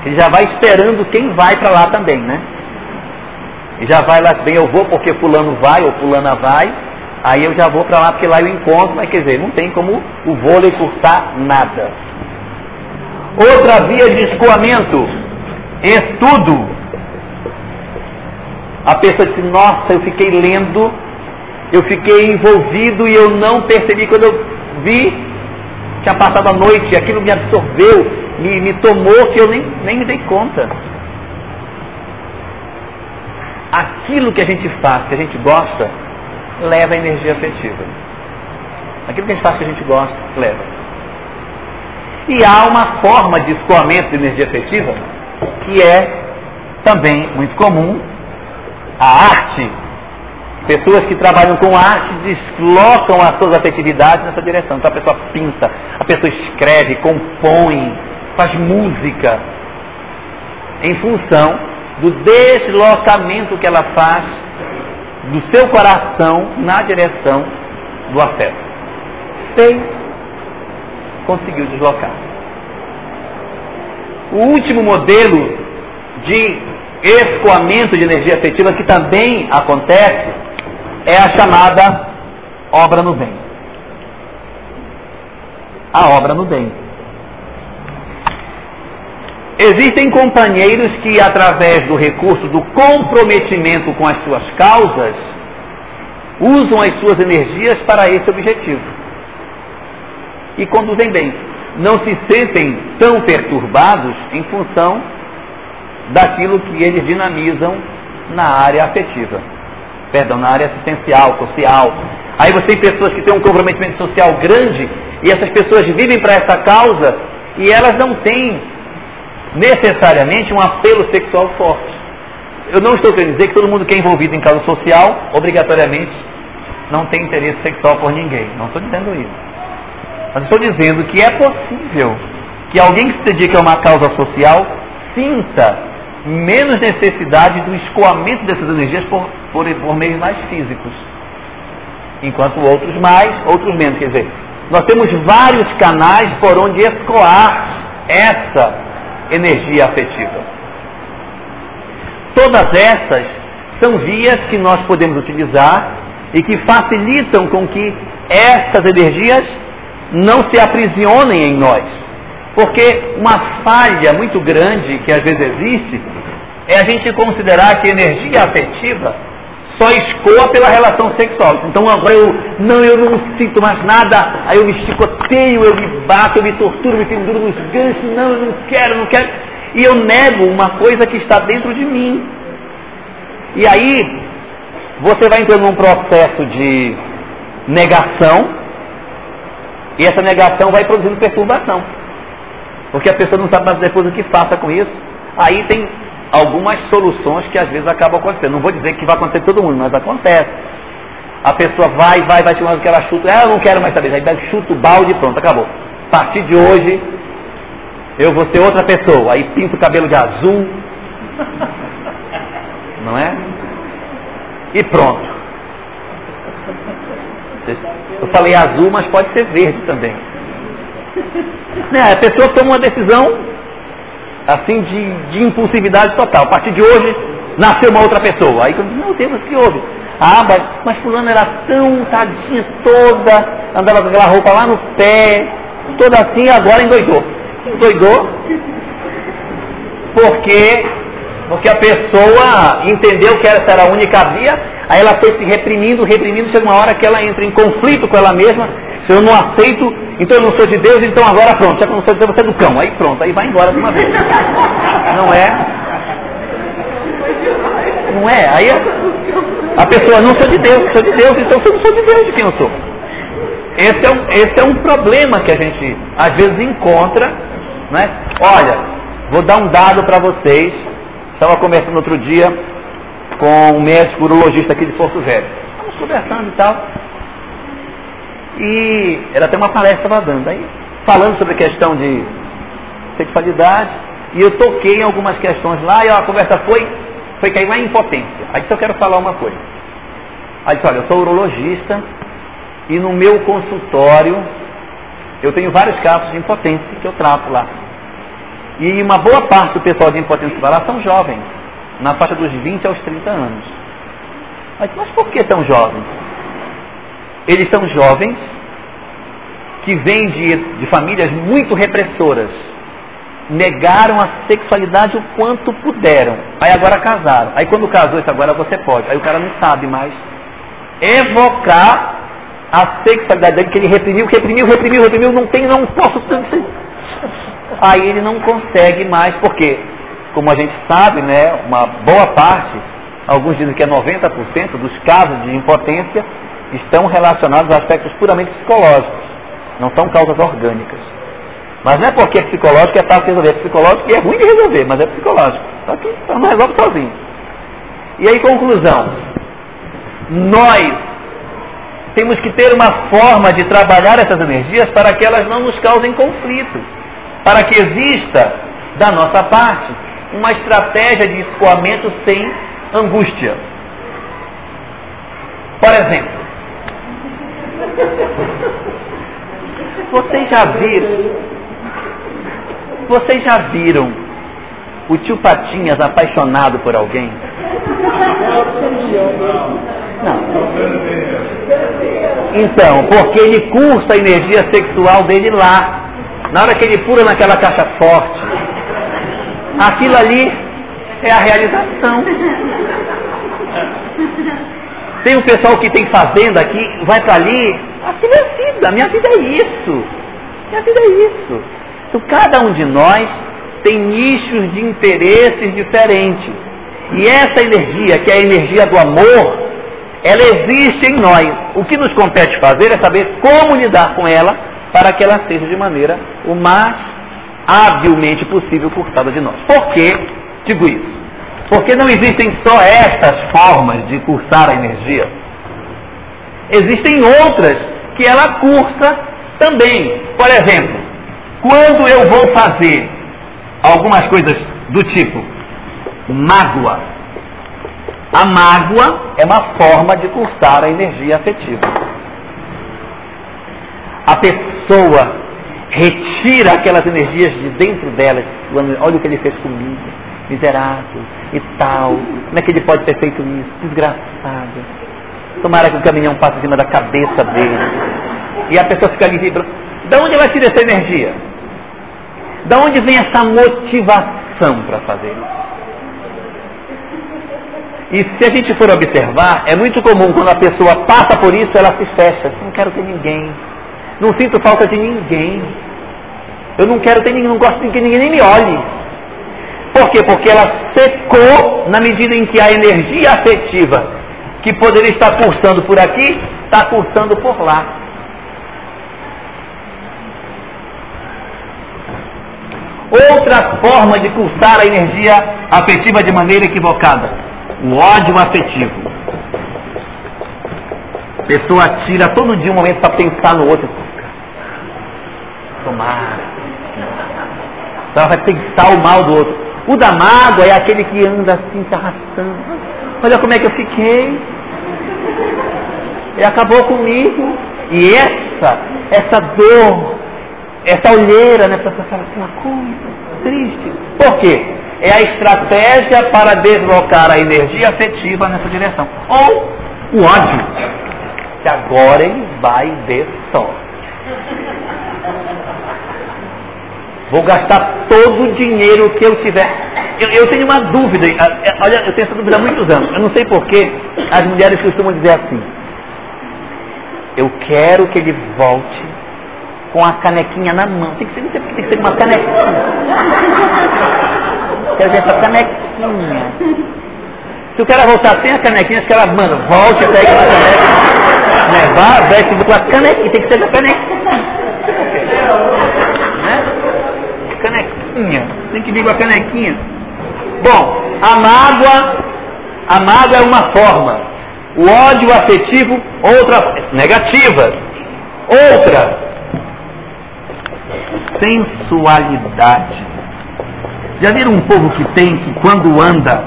Ele já vai esperando quem vai para lá também, né? E já vai lá, bem, eu vou porque fulano vai ou fulana vai, aí eu já vou para lá porque lá eu encontro, mas quer dizer, não tem como o vôlei cursar nada. Outra via de escoamento, estudo. A pessoa disse, nossa, eu fiquei lendo, eu fiquei envolvido e eu não percebi quando eu vi, tinha passado a noite, aquilo me absorveu, me, me tomou que eu nem, nem me dei conta. Aquilo que a gente faz, que a gente gosta, leva energia afetiva. Aquilo que a gente faz que a gente gosta, leva. E há uma forma de escoamento de energia afetiva que é também muito comum, a arte Pessoas que trabalham com arte deslocam as suas afetividades nessa direção. Então a pessoa pinta, a pessoa escreve, compõe, faz música, em função do deslocamento que ela faz do seu coração na direção do afeto. Fez, conseguiu deslocar. O último modelo de escoamento de energia afetiva que também acontece é a chamada obra no bem. A obra no bem. Existem companheiros que, através do recurso do comprometimento com as suas causas, usam as suas energias para esse objetivo. E conduzem bem. Não se sentem tão perturbados em função daquilo que eles dinamizam na área afetiva perdão, na área assistencial, social. Aí você tem pessoas que têm um comprometimento social grande e essas pessoas vivem para essa causa e elas não têm necessariamente um apelo sexual forte. Eu não estou querendo dizer que todo mundo que é envolvido em causa social, obrigatoriamente, não tem interesse sexual por ninguém. Não estou dizendo isso. Mas estou dizendo que é possível que alguém que se dedique a uma causa social sinta menos necessidade do escoamento dessas energias por, por, por meios mais físicos. Enquanto outros mais, outros menos. Quer dizer, nós temos vários canais por onde escoar essa energia afetiva. Todas essas são vias que nós podemos utilizar e que facilitam com que essas energias não se aprisionem em nós. Porque uma falha muito grande que às vezes existe é a gente considerar que energia afetiva só escoa pela relação sexual. Então agora eu não, eu não sinto mais nada, aí eu me chicoteio, eu me bato, eu me torturo, me penduro nos ganchos, não, eu não quero, não quero. E eu nego uma coisa que está dentro de mim. E aí você vai entrando num processo de negação, e essa negação vai produzindo perturbação. Porque a pessoa não sabe mais depois o que faça com isso. Aí tem algumas soluções que às vezes acabam acontecendo. Não vou dizer que vai acontecer todo mundo, mas acontece. A pessoa vai, vai, vai chamando que ela chuta, ah, não quero mais saber, aí chuta o balde e pronto, acabou. A partir de hoje, eu vou ser outra pessoa. Aí pinta o cabelo de azul, não é? E pronto. Eu falei azul, mas pode ser verde também. Né, a pessoa toma uma decisão assim de, de impulsividade total. A partir de hoje, nasceu uma outra pessoa. Aí quando meu Deus, que houve? Ah, mas, mas fulano era tão tadinha toda, andava com aquela roupa lá no pé, toda assim, agora endoidou. Endoidou porque, porque a pessoa entendeu que essa era a única via, aí ela foi se reprimindo, reprimindo, chega uma hora que ela entra em conflito com ela mesma, se eu não aceito, então eu não sou de Deus, então agora pronto, já que eu não sou de Deus, você é do cão. Aí pronto, aí vai embora de uma vez. Não é? Não é? Aí a, a pessoa não sou de Deus, sou de Deus, então eu não sou de Deus, de quem eu sou? Esse é, um, esse é um problema que a gente às vezes encontra, né? Olha, vou dar um dado para vocês. Estava conversando outro dia com um médico urologista aqui de Porto Velho. Estamos conversando e tal. E ela tem uma palestra lá dando, aí falando sobre a questão de sexualidade, e eu toquei em algumas questões lá, e a conversa foi, foi cair uma impotência. Aí eu quero falar uma coisa. Aí disse, olha, eu sou urologista, e no meu consultório eu tenho vários casos de impotência que eu trato lá. E uma boa parte do pessoal de impotência que vai lá são jovens, na faixa dos 20 aos 30 anos. Mas, mas por que tão jovens? Eles são jovens que vêm de, de famílias muito repressoras. Negaram a sexualidade o quanto puderam. Aí agora casaram. Aí quando casou, isso agora você pode. Aí o cara não sabe mais evocar a sexualidade dele, que ele reprimiu, reprimiu, reprimiu, reprimiu, não tem, não posso. Aí ele não consegue mais, porque, como a gente sabe, né, uma boa parte, alguns dizem que é 90% dos casos de impotência, estão relacionados a aspectos puramente psicológicos, não são causas orgânicas. Mas não é porque é psicológico é fácil de resolver. É psicológico e é ruim de resolver, mas é psicológico. Só que não resolve sozinho. E aí, conclusão. Nós temos que ter uma forma de trabalhar essas energias para que elas não nos causem conflitos. Para que exista, da nossa parte, uma estratégia de escoamento sem angústia. Por exemplo, vocês já viram? Vocês já viram o tio Patinhas apaixonado por alguém? Não. Então, porque ele cursa a energia sexual dele lá. Na hora que ele pula naquela caixa forte, aquilo ali é a realização. Tem o pessoal que tem fazenda aqui, vai para ali. Aquilo é vida, minha vida é isso. Minha vida é isso. Então cada um de nós tem nichos de interesses diferentes. E essa energia, que é a energia do amor, ela existe em nós. O que nos compete fazer é saber como lidar com ela para que ela seja de maneira o mais habilmente possível cortada de nós. Por que digo isso? Porque não existem só essas formas de cursar a energia. Existem outras que ela cursa também. Por exemplo, quando eu vou fazer algumas coisas do tipo mágoa, a mágoa é uma forma de cursar a energia afetiva. A pessoa retira aquelas energias de dentro delas. Olha o que ele fez comigo, miserável e tal. Como é que ele pode ter feito isso? Desgraçado. Tomara que o caminhão passe em cima da cabeça dele. E a pessoa fica ali vibrando. Da onde vai tirar essa energia? Da onde vem essa motivação para fazer isso? E se a gente for observar, é muito comum quando a pessoa passa por isso, ela se fecha. Não quero ter ninguém. Não sinto falta de ninguém. Eu não quero ter ninguém, não gosto de que ninguém nem me olhe. Por quê? Porque ela secou na medida em que a energia afetiva que poderia estar cursando por aqui, está cursando por lá. Outra forma de cursar a energia afetiva de maneira equivocada o ódio afetivo. A pessoa tira todo dia um momento para pensar no outro. Tomara. Então vai pensar o mal do outro. O da mágoa é aquele que anda assim, se arrastando. Olha como é que eu fiquei. E acabou comigo. E essa, essa dor, essa olheira, né, para passar assim, uma coisa triste. Por quê? é a estratégia para deslocar a energia afetiva nessa direção. Ou o ódio, que agora ele vai ver só. Vou gastar todo o dinheiro que eu tiver. Eu, eu, tenho uma dúvida, olha, eu tenho essa dúvida há muitos anos. Eu não sei porquê as mulheres costumam dizer assim. Eu quero que ele volte com a canequinha na mão. Tem que ser, tem que ser uma canequinha. Quero ver essa canequinha. Se o cara voltar sem a canequinha, acho que ela, mano, volte até aquela caneca. Né? Vá, veste com a canequinha, tem que ser a canequinha. Canequinha. Tem que vir com a canequinha. Bom, a mágoa, a mágoa é uma forma. O ódio afetivo, outra negativa. Outra, sensualidade. Já viram um povo que tem que quando anda,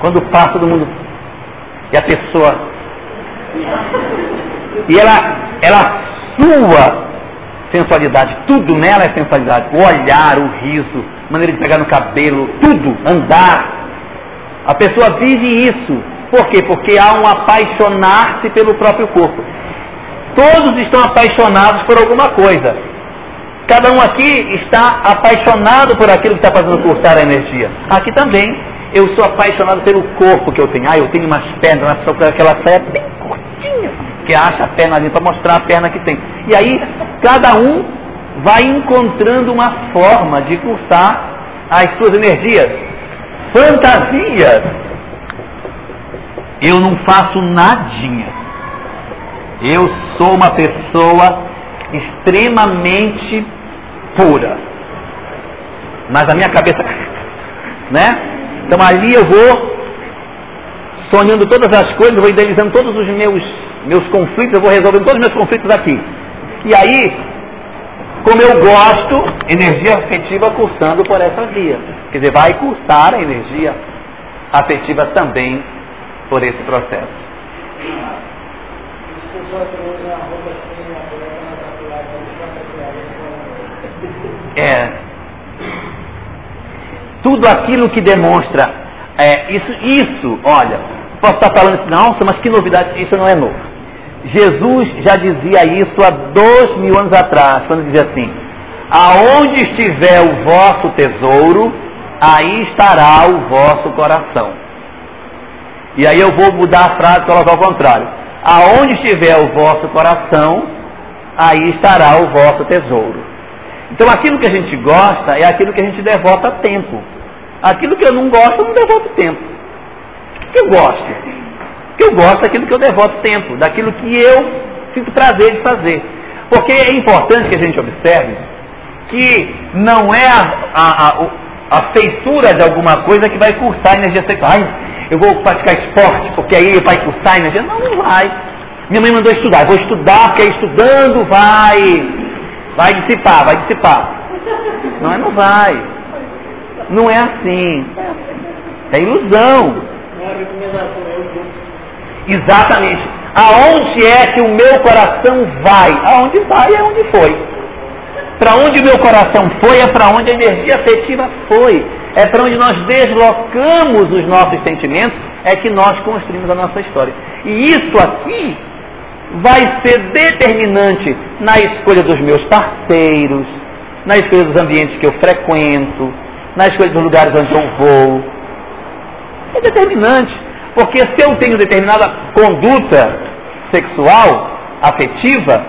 quando passa todo mundo, e a pessoa, e ela, ela sua sensualidade, tudo nela é sensualidade, o olhar, o riso, maneira de pegar no cabelo, tudo, andar. A pessoa vive isso. Por quê? Porque há um apaixonar-se pelo próprio corpo. Todos estão apaixonados por alguma coisa. Cada um aqui está apaixonado por aquilo que está fazendo cursar a energia. Aqui também, eu sou apaixonado pelo corpo que eu tenho. Ah, eu tenho umas pernas, aquela saia bem curtinha, que acha a perna ali para mostrar a perna que tem. E aí, cada um vai encontrando uma forma de cursar as suas energias. Fantasias. Eu não faço nadinha. Eu sou uma pessoa extremamente pura. Mas a minha cabeça, né? Então ali eu vou sonhando todas as coisas, vou idealizando todos os meus, meus conflitos, eu vou resolvendo todos os meus conflitos aqui. E aí, como eu gosto, energia afetiva cursando por essa via. Quer dizer, vai cursar a energia afetiva também por esse processo. é, tudo aquilo que demonstra é, isso, isso, olha, posso estar falando assim, nossa, mas que novidade, isso não é novo. Jesus já dizia isso há dois mil anos atrás, quando dizia assim, aonde estiver o vosso tesouro, aí estará o vosso coração. E aí eu vou mudar a frase e colocar ao contrário. Aonde estiver o vosso coração, aí estará o vosso tesouro. Então aquilo que a gente gosta é aquilo que a gente devota tempo. Aquilo que eu não gosto, eu não devoto tempo. O que eu gosto? Eu gosto é aquilo que eu devoto tempo, daquilo que eu sinto prazer de fazer. Porque é importante que a gente observe que não é a, a, a, a feitura de alguma coisa que vai cursar a energia sexual. Ai, eu vou praticar esporte, porque aí vai cursar a energia. Não, não vai. Minha mãe mandou estudar, vou estudar, porque estudando vai, vai dissipar, vai dissipar. Não é, não vai. Não é assim. É ilusão. Exatamente. Aonde é que o meu coração vai? Aonde vai é onde foi. Para onde o meu coração foi é para onde a energia afetiva foi. É para onde nós deslocamos os nossos sentimentos, é que nós construímos a nossa história. E isso aqui vai ser determinante na escolha dos meus parceiros, na escolha dos ambientes que eu frequento, na escolha dos lugares onde eu vou. É determinante. Porque se eu tenho determinada conduta sexual, afetiva,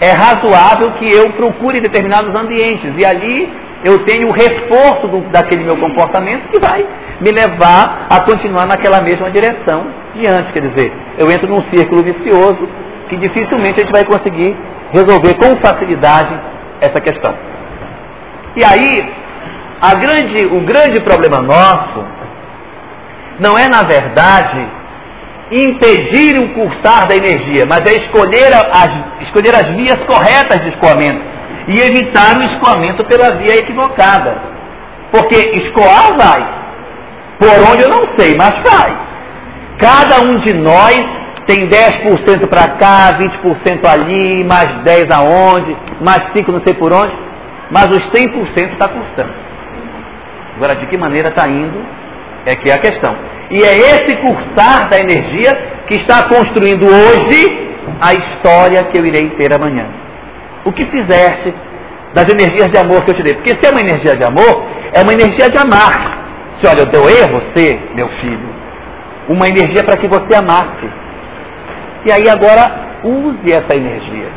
é razoável que eu procure determinados ambientes. E ali eu tenho o reforço do, daquele meu comportamento que vai me levar a continuar naquela mesma direção de antes. Quer dizer, eu entro num círculo vicioso que dificilmente a gente vai conseguir resolver com facilidade essa questão. E aí, grande, o grande problema nosso não é, na verdade, impedir o cursar da energia, mas é escolher as, escolher as vias corretas de escoamento e evitar o escoamento pela via equivocada. Porque escoar vai. Por onde eu não sei, mas vai. Cada um de nós tem 10% para cá, 20% ali, mais 10 aonde, mais 5 não sei por onde, mas os 100% está custando. Agora, de que maneira está indo é que é a questão. E é esse cursar da energia que está construindo hoje a história que eu irei ter amanhã. O que fizeste das energias de amor que eu te dei? Porque se é uma energia de amor, é uma energia de amar. Se olha, eu dei a você, meu filho, uma energia para que você amasse. E aí agora use essa energia.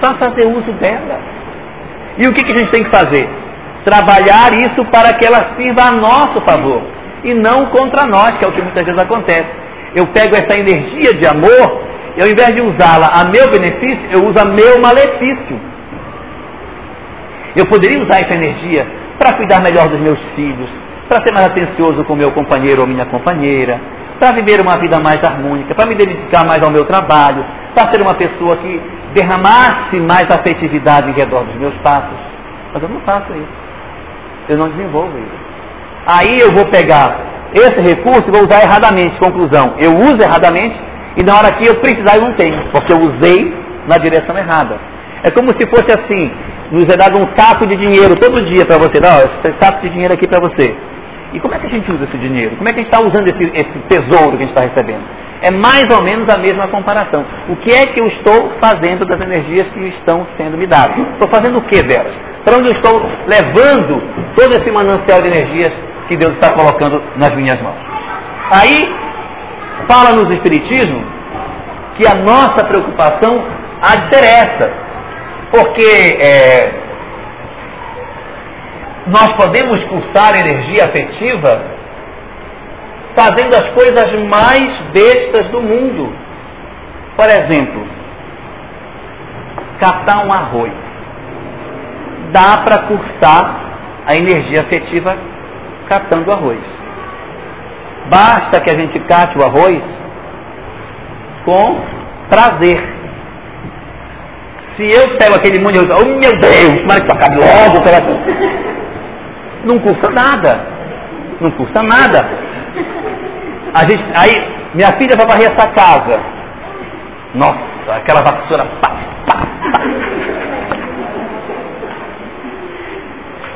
Vá fazer uso dela. E o que, que a gente tem que fazer? Trabalhar isso para que ela sirva a nosso favor e não contra nós, que é o que muitas vezes acontece. Eu pego essa energia de amor e ao invés de usá-la a meu benefício, eu uso a meu malefício. Eu poderia usar essa energia para cuidar melhor dos meus filhos, para ser mais atencioso com meu companheiro ou minha companheira, para viver uma vida mais harmônica, para me dedicar mais ao meu trabalho, para ser uma pessoa que derramasse mais afetividade em redor dos meus passos. Mas eu não faço isso. Eu não desenvolvo isso. Aí eu vou pegar esse recurso e vou usar erradamente. Conclusão, eu uso erradamente e na hora que eu precisar eu não tenho, porque eu usei na direção errada. É como se fosse assim, nos é dado um saco de dinheiro todo dia para você, não, esse saco de dinheiro aqui para você. E como é que a gente usa esse dinheiro? Como é que a gente está usando esse, esse tesouro que a gente está recebendo? É mais ou menos a mesma comparação. O que é que eu estou fazendo das energias que estão sendo me dadas? Estou fazendo o que delas? Para onde eu estou levando todo esse manancial de energias que Deus está colocando nas minhas mãos? Aí, fala nos Espiritismo que a nossa preocupação há de ser essa. Porque é, nós podemos cursar energia afetiva fazendo as coisas mais bestas do mundo. Por exemplo, catar um arroz. Dá para cursar a energia afetiva catando arroz. Basta que a gente cate o arroz com prazer. Se eu pego aquele monte de arroz, oh meu Deus, como é que acabe logo? Não custa nada. Não custa nada. A gente, aí, minha filha vai varrer essa casa. Nossa, aquela vassoura. Pá, pá, pá.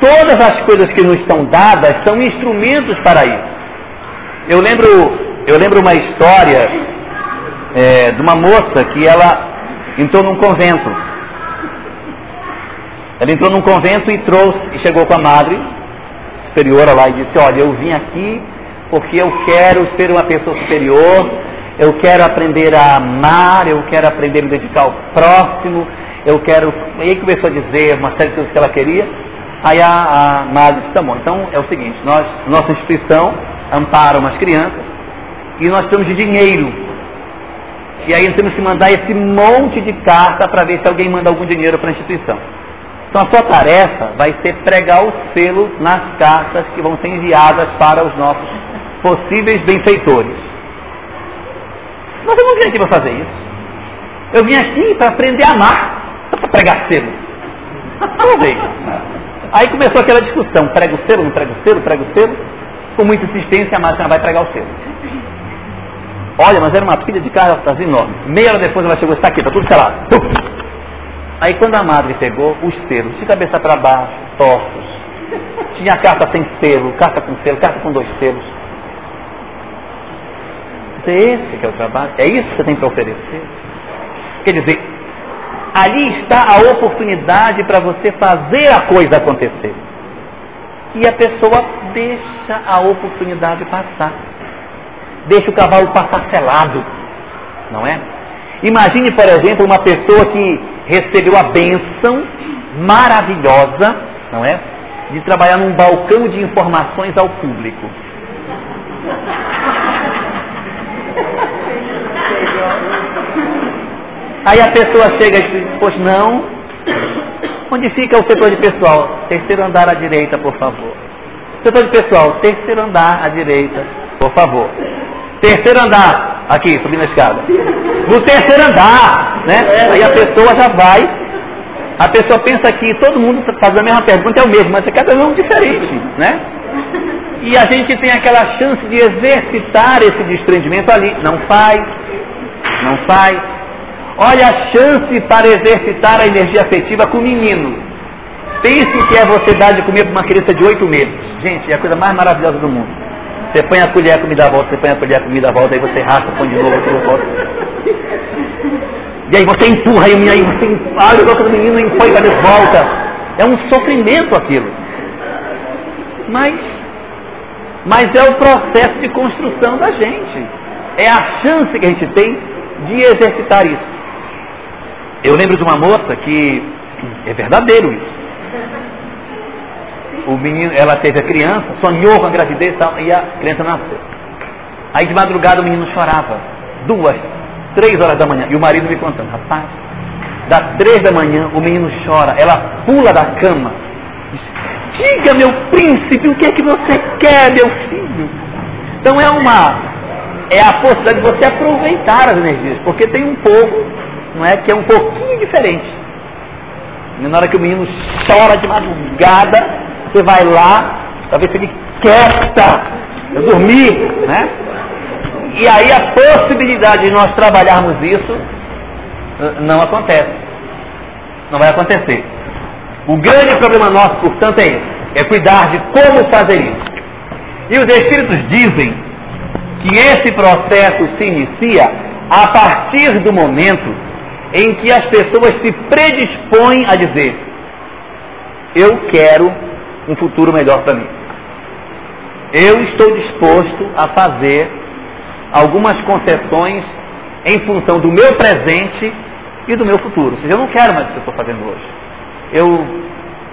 Todas as coisas que nos estão dadas são instrumentos para isso. Eu lembro, eu lembro uma história é, de uma moça que ela entrou num convento. Ela entrou num convento e trouxe, e chegou com a madre superiora lá e disse, olha, eu vim aqui porque eu quero ser uma pessoa superior, eu quero aprender a amar, eu quero aprender a me dedicar ao próximo, eu quero. E aí começou a dizer uma série de coisas que ela queria. Aí a, a madre disse, tá bom, então é o seguinte, nós, nossa instituição ampara umas crianças e nós temos de dinheiro. E aí temos que mandar esse monte de carta para ver se alguém manda algum dinheiro para a instituição. Então a sua tarefa vai ser pregar o selo nas cartas que vão ser enviadas para os nossos possíveis benfeitores. Nós vamos vir aqui para fazer isso. Eu vim aqui para aprender a amar, para pregar selo. Provei. Aí começou aquela discussão, prega o selo, não prega o selo, prega o selo. Com muita insistência, a Márcia vai pregar o selo. Olha, mas era uma pilha de cartas enorme. Meia hora depois ela chegou, está aqui, está tudo selado. Aí quando a madre pegou os selos, de cabeça para baixo, tortos, tinha carta sem selo, carta com selo, carta com dois selos. É esse que é o trabalho? É isso que você tem para oferecer? Quer dizer, ali está a oportunidade para você fazer a coisa acontecer. E a pessoa deixa a oportunidade passar. Deixa o cavalo passar selado. Não é? Imagine, por exemplo, uma pessoa que recebeu a bênção maravilhosa, não é? De trabalhar num balcão de informações ao público. Aí a pessoa chega e diz, pois não, onde fica o setor de pessoal? Terceiro andar à direita, por favor. Setor de pessoal, terceiro andar à direita, por favor. Terceiro andar, aqui, subindo a escada. No terceiro andar, né? Aí a pessoa já vai. A pessoa pensa que todo mundo faz a mesma pergunta, é o mesmo, mas é cada um diferente, né? E a gente tem aquela chance de exercitar esse desprendimento ali. Não faz, não faz. Olha a chance para exercitar a energia afetiva com o menino. Pense que é você dar de comer para uma criança de oito meses. Gente, é a coisa mais maravilhosa do mundo. Você põe a colher, a comida volta, você põe a colher, a comida volta, aí você raspa, põe de novo, aquilo volta. E aí você empurra, e aí você abre a boca do menino e põe de volta. É um sofrimento aquilo. Mas, mas é o processo de construção da gente. É a chance que a gente tem de exercitar isso. Eu lembro de uma moça que é verdadeiro isso. O menino, ela teve a criança, sonhou com a gravidez e tal, e a criança nasceu. Aí de madrugada o menino chorava. Duas, três horas da manhã. E o marido me contando, rapaz, das três da manhã o menino chora, ela pula da cama. Diz, Diga, meu príncipe, o que é que você quer, meu filho? Então é uma. É a possibilidade de você aproveitar as energias, porque tem um povo não é? Que é um pouquinho diferente. E na hora que o menino chora de madrugada, você vai lá, talvez ele quieta, eu dormi, né? E aí a possibilidade de nós trabalharmos isso não acontece. Não vai acontecer. O grande problema nosso, portanto, é esse. É cuidar de como fazer isso. E os Espíritos dizem que esse processo se inicia a partir do momento em que as pessoas se predispõem a dizer: Eu quero um futuro melhor para mim. Eu estou disposto a fazer algumas concessões em função do meu presente e do meu futuro. Ou seja, eu não quero mais o que eu estou fazendo hoje. Eu,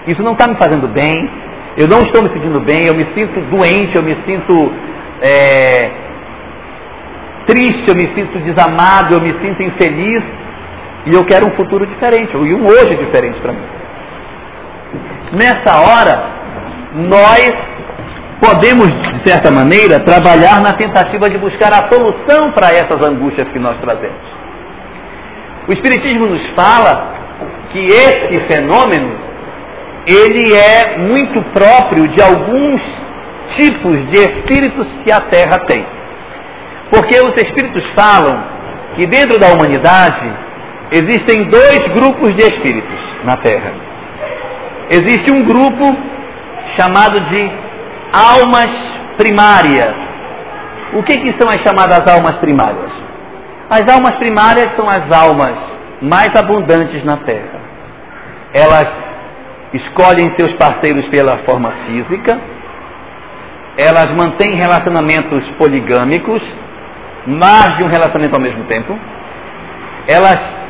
isso não está me fazendo bem, eu não estou me sentindo bem, eu me sinto doente, eu me sinto é, triste, eu me sinto desamado, eu me sinto infeliz e eu quero um futuro diferente, e um hoje diferente para mim. Nessa hora, nós podemos, de certa maneira, trabalhar na tentativa de buscar a solução para essas angústias que nós trazemos. O Espiritismo nos fala que esse fenômeno ele é muito próprio de alguns tipos de espíritos que a Terra tem. Porque os espíritos falam que dentro da humanidade Existem dois grupos de espíritos na Terra. Existe um grupo chamado de almas primárias. O que, que são as chamadas almas primárias? As almas primárias são as almas mais abundantes na Terra. Elas escolhem seus parceiros pela forma física, elas mantêm relacionamentos poligâmicos, mais de um relacionamento ao mesmo tempo, elas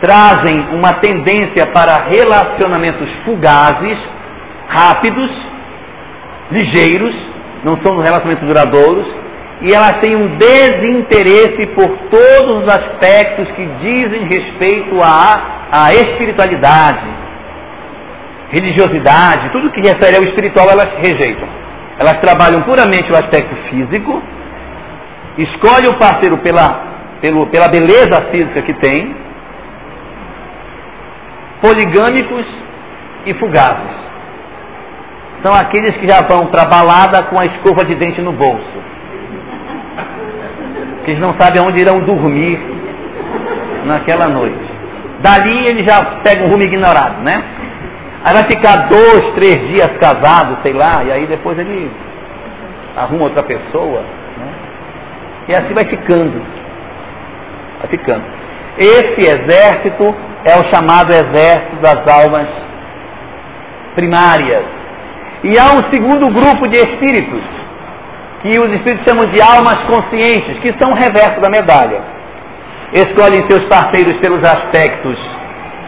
trazem uma tendência para relacionamentos fugazes, rápidos, ligeiros, não são relacionamentos duradouros, e elas têm um desinteresse por todos os aspectos que dizem respeito à, à espiritualidade, religiosidade, tudo que refere ao espiritual elas rejeitam. Elas trabalham puramente o aspecto físico, escolhem o parceiro pela, pelo, pela beleza física que tem, poligâmicos e fugazes. São aqueles que já vão para a balada com a escova de dente no bolso. Que eles não sabem onde irão dormir naquela noite. Dali ele já pega um rumo ignorado, né? Aí vai ficar dois, três dias casado, sei lá, e aí depois ele arruma outra pessoa. Né? E assim vai ficando. Vai ficando. Esse exército é o chamado exército das almas primárias. E há um segundo grupo de espíritos, que os espíritos chamam de almas conscientes, que são o reverso da medalha. Escolhem seus parceiros pelos aspectos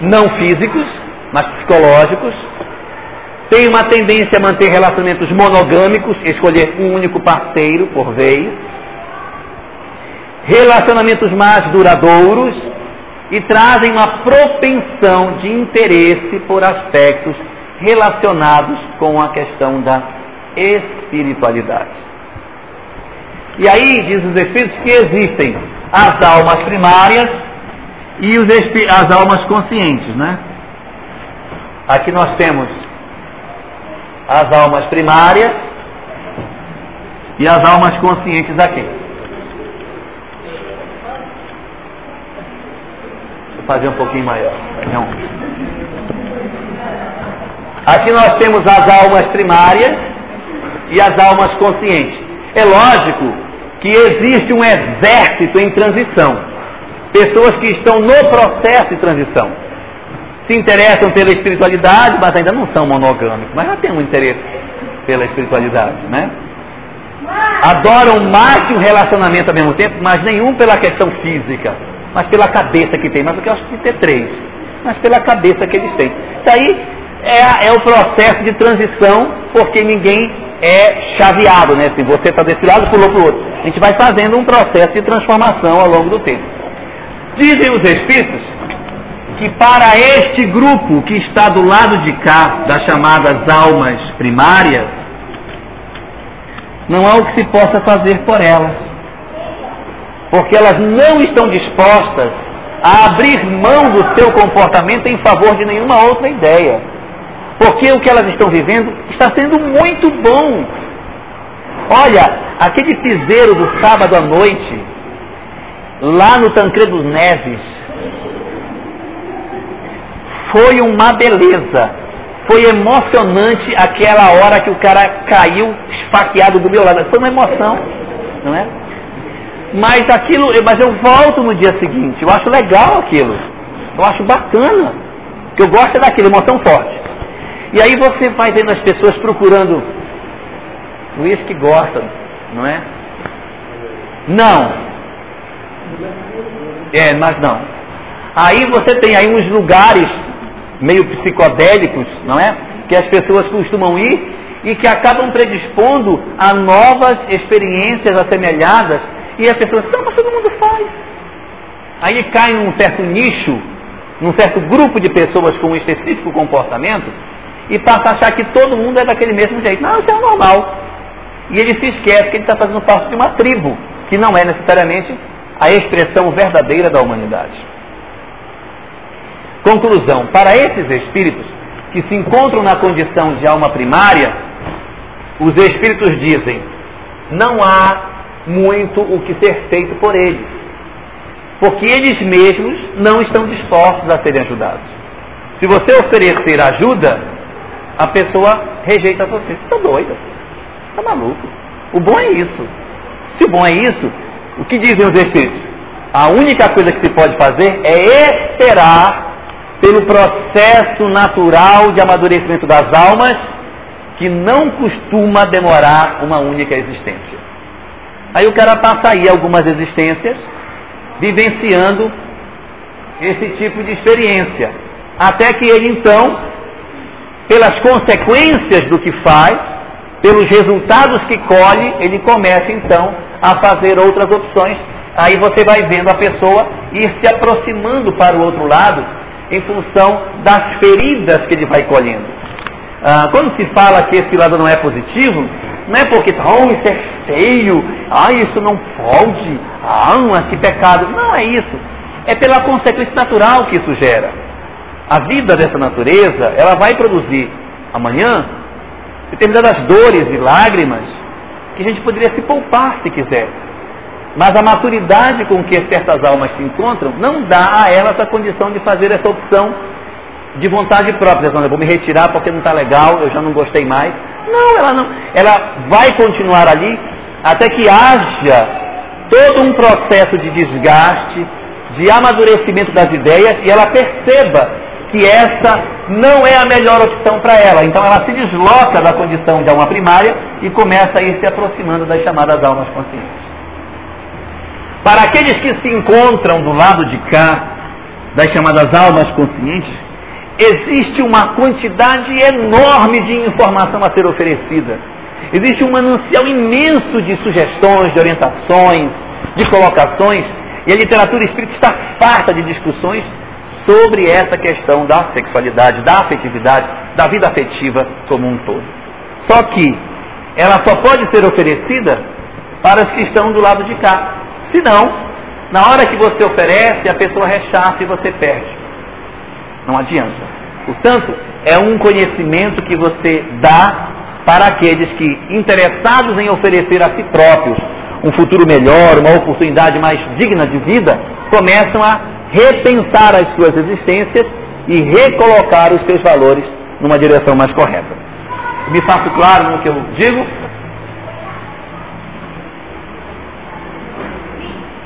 não físicos, mas psicológicos. Têm uma tendência a manter relacionamentos monogâmicos, escolher um único parceiro por vez. Relacionamentos mais duradouros e trazem uma propensão de interesse por aspectos relacionados com a questão da espiritualidade. E aí diz os Espíritos que existem as almas primárias e as almas conscientes, né? Aqui nós temos as almas primárias e as almas conscientes aqui. Fazer um pouquinho maior. Não. Aqui nós temos as almas primárias e as almas conscientes. É lógico que existe um exército em transição. Pessoas que estão no processo de transição se interessam pela espiritualidade, mas ainda não são monogâmicos, mas já têm um interesse pela espiritualidade, né? Adoram mais que um relacionamento ao mesmo tempo, mas nenhum pela questão física, mas pela cabeça que tem. Mas eu acho que ter três, mas pela cabeça que eles têm. Isso aí é, é o processo de transição, porque ninguém é chaveado, né? Se você está desse lado, pulou para o outro. A gente vai fazendo um processo de transformação ao longo do tempo. Dizem os Espíritos que para este grupo que está do lado de cá, das chamadas almas primárias, não há o que se possa fazer por elas. Porque elas não estão dispostas a abrir mão do seu comportamento em favor de nenhuma outra ideia. Porque o que elas estão vivendo está sendo muito bom. Olha, aquele piseiro do sábado à noite, lá no Tancredo Neves, foi uma beleza. Foi emocionante aquela hora que o cara caiu esfaqueado do meu lado. Foi uma emoção, não é? Mas aquilo, mas eu volto no dia seguinte. Eu acho legal aquilo. Eu acho bacana. Que eu gosto é daquilo, emoção forte. E aí você vai vendo as pessoas procurando o que gosta, não é? Não. É, mas não. Aí você tem aí uns lugares meio psicodélicos, não é? Que as pessoas costumam ir e que acabam predispondo a novas experiências assemelhadas e as pessoas, não, mas todo mundo faz. Aí cai num certo nicho, num certo grupo de pessoas com um específico comportamento e passa a achar que todo mundo é daquele mesmo jeito. Não, isso é normal. E ele se esquece que ele está fazendo parte de uma tribo, que não é necessariamente a expressão verdadeira da humanidade. Conclusão: para esses espíritos que se encontram na condição de alma primária, os espíritos dizem: não há muito o que ser feito por eles, porque eles mesmos não estão dispostos a serem ajudados. Se você oferecer ajuda, a pessoa rejeita você. Você está doida, está maluco. O bom é isso. Se o bom é isso, o que dizem os espíritos? A única coisa que se pode fazer é esperar pelo processo natural de amadurecimento das almas, que não costuma demorar uma única existência. Aí o cara passa aí algumas existências vivenciando esse tipo de experiência, até que ele então, pelas consequências do que faz, pelos resultados que colhe, ele começa então a fazer outras opções. Aí você vai vendo a pessoa ir se aproximando para o outro lado em função das feridas que ele vai colhendo. Ah, quando se fala que esse lado não é positivo, não é porque, oh, isso é feio, ah, isso não pode, ah, que pecado. Não é isso. É pela consequência natural que isso gera. a vida dessa natureza, ela vai produzir amanhã determinadas dores e lágrimas que a gente poderia se poupar se quiser. Mas a maturidade com que certas almas se encontram não dá a elas a condição de fazer essa opção de vontade própria. Eu vou me retirar porque não está legal, eu já não gostei mais. Não, ela não. Ela vai continuar ali até que haja todo um processo de desgaste, de amadurecimento das ideias e ela perceba que essa não é a melhor opção para ela. Então ela se desloca da condição de alma primária e começa a ir se aproximando das chamadas almas conscientes. Para aqueles que se encontram do lado de cá, das chamadas almas conscientes, existe uma quantidade enorme de informação a ser oferecida. Existe um manancial imenso de sugestões, de orientações, de colocações, e a literatura espírita está farta de discussões sobre essa questão da sexualidade, da afetividade, da vida afetiva como um todo. Só que ela só pode ser oferecida para os que estão do lado de cá. Senão, na hora que você oferece, a pessoa rechaça e você perde. Não adianta. Portanto, é um conhecimento que você dá para aqueles que, interessados em oferecer a si próprios um futuro melhor, uma oportunidade mais digna de vida, começam a repensar as suas existências e recolocar os seus valores numa direção mais correta. Me faço claro no que eu digo?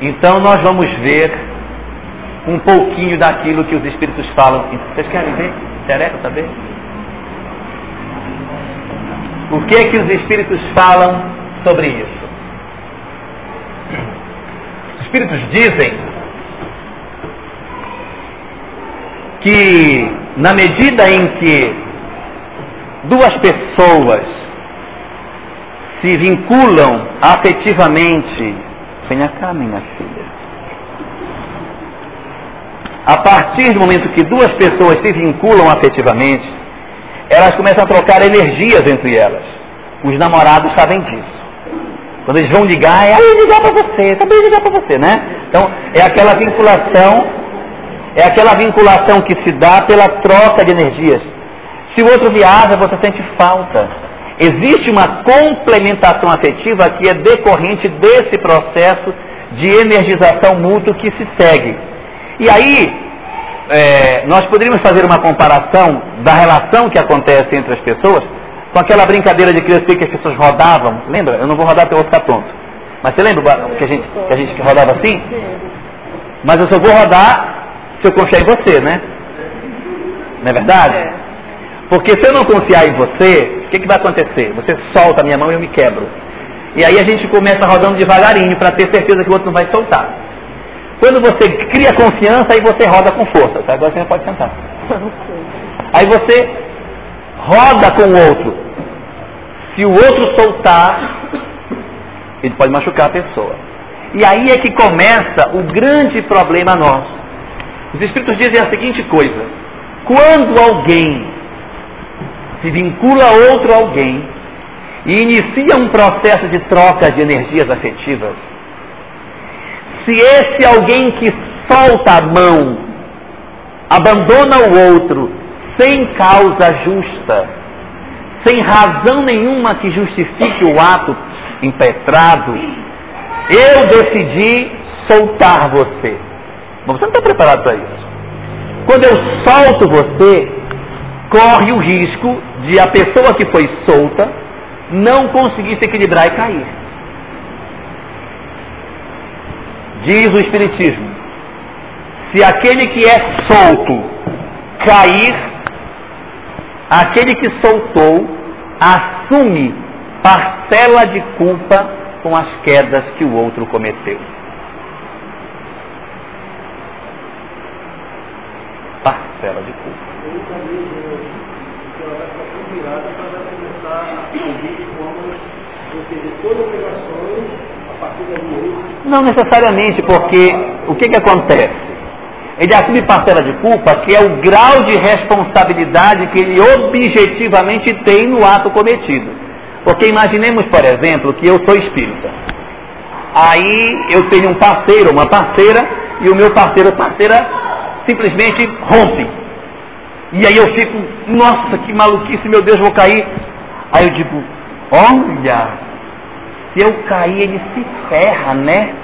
Então nós vamos ver um pouquinho daquilo que os Espíritos falam. Vocês querem ver? Interessa saber? O que é que os Espíritos falam sobre isso? Os Espíritos dizem que na medida em que duas pessoas se vinculam afetivamente, venha cá, minha filha. A partir do momento que duas pessoas se vinculam afetivamente, elas começam a trocar energias entre elas. Os namorados sabem disso. Quando eles vão ligar, é aí ligar para você, também ligar para você, né? Então, é aquela vinculação é aquela vinculação que se dá pela troca de energias. Se o outro viaja, você sente falta. Existe uma complementação afetiva que é decorrente desse processo de energização mútua que se segue. E aí, é, nós poderíamos fazer uma comparação da relação que acontece entre as pessoas com aquela brincadeira de criança que as pessoas rodavam. Lembra? Eu não vou rodar porque eu vou ficar tonto. Mas você lembra que a gente, que a gente rodava assim? Mas eu só vou rodar se eu confiar em você, né? Não é verdade? Porque se eu não confiar em você, o que, que vai acontecer? Você solta a minha mão e eu me quebro. E aí a gente começa rodando devagarinho para ter certeza que o outro não vai soltar. Quando você cria confiança, aí você roda com força. Agora você pode sentar. Aí você roda com o outro. Se o outro soltar, ele pode machucar a pessoa. E aí é que começa o grande problema nosso. Os Espíritos dizem a seguinte coisa: quando alguém se vincula a outro alguém e inicia um processo de troca de energias afetivas, se esse alguém que solta a mão abandona o outro sem causa justa, sem razão nenhuma que justifique o ato impetrado, eu decidi soltar você. Mas você não está preparado para isso. Quando eu solto você, corre o risco de a pessoa que foi solta não conseguir se equilibrar e cair. Diz o Espiritismo: se aquele que é solto cair, aquele que soltou assume parcela de culpa com as quedas que o outro cometeu. parcela de culpa. Não necessariamente, porque o que, que acontece? Ele assume parcela de culpa que é o grau de responsabilidade que ele objetivamente tem no ato cometido. Porque imaginemos, por exemplo, que eu sou espírita. Aí eu tenho um parceiro, uma parceira, e o meu parceiro ou parceira simplesmente rompe. E aí eu fico, nossa, que maluquice, meu Deus, vou cair. Aí eu digo, olha, se eu cair, ele se ferra, né?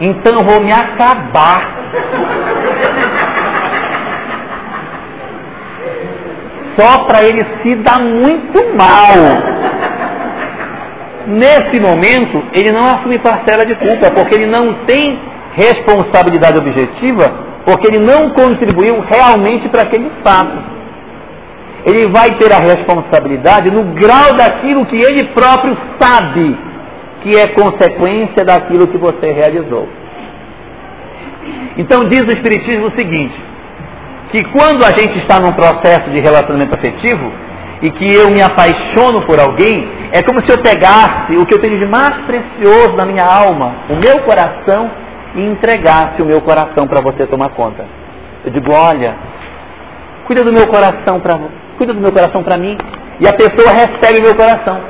Então vou me acabar. Só para ele se dar muito mal. Nesse momento, ele não assume parcela de culpa, porque ele não tem responsabilidade objetiva, porque ele não contribuiu realmente para aquele fato. Ele vai ter a responsabilidade no grau daquilo que ele próprio sabe que é consequência daquilo que você realizou. Então diz o Espiritismo o seguinte, que quando a gente está num processo de relacionamento afetivo e que eu me apaixono por alguém, é como se eu pegasse o que eu tenho de mais precioso na minha alma, o meu coração, e entregasse o meu coração para você tomar conta. Eu digo, olha, cuida do meu coração para cuida do meu coração para mim, e a pessoa recebe meu coração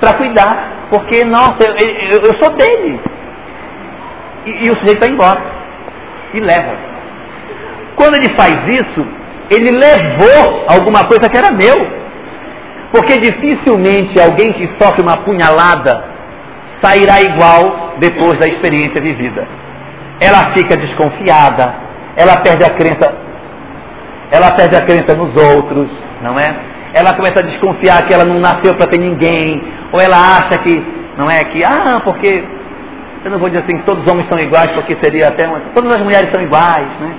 para cuidar, porque nossa, eu, eu, eu sou dele. E, e o sujeito vai embora e leva. Quando ele faz isso, ele levou alguma coisa que era meu. Porque dificilmente alguém que sofre uma punhalada sairá igual depois da experiência vivida. Ela fica desconfiada, ela perde a crença, ela perde a crença nos outros, não é? Ela começa a desconfiar que ela não nasceu para ter ninguém, ou ela acha que, não é que, ah, porque eu não vou dizer assim que todos os homens são iguais, porque seria até uma, todas as mulheres são iguais, né?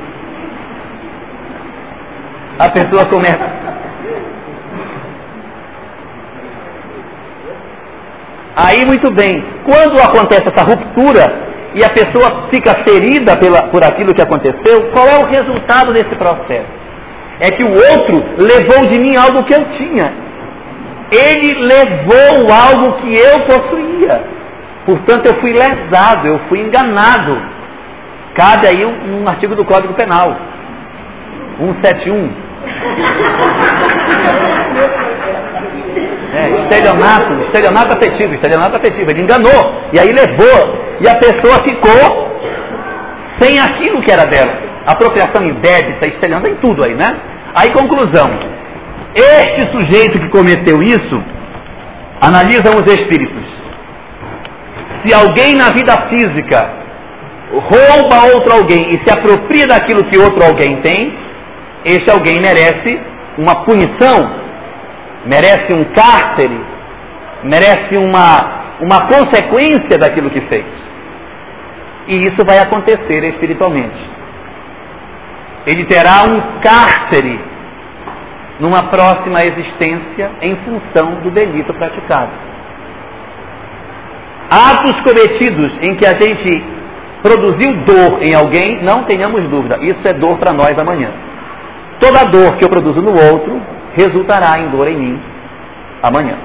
A pessoa começa Aí, muito bem, quando acontece essa ruptura e a pessoa fica ferida pela, por aquilo que aconteceu, qual é o resultado desse processo? É que o outro levou de mim algo que eu tinha. Ele levou algo que eu possuía. Portanto, eu fui lesado, eu fui enganado. Cabe aí um, um artigo do Código Penal. 171. É, estelionato, estelionato afetivo, estelionato afetivo. Ele enganou, e aí levou, e a pessoa ficou sem aquilo que era dela. Apropriação indébita, estelionato, em tudo aí, né? Aí, conclusão. Este sujeito que cometeu isso, analisam os espíritos. Se alguém na vida física rouba outro alguém e se apropria daquilo que outro alguém tem, este alguém merece uma punição merece um cárcere, merece uma, uma consequência daquilo que fez. E isso vai acontecer espiritualmente. Ele terá um cárcere numa próxima existência em função do delito praticado. Atos cometidos em que a gente produziu dor em alguém, não tenhamos dúvida, isso é dor para nós amanhã. Toda dor que eu produzo no outro resultará em dor em mim amanhã.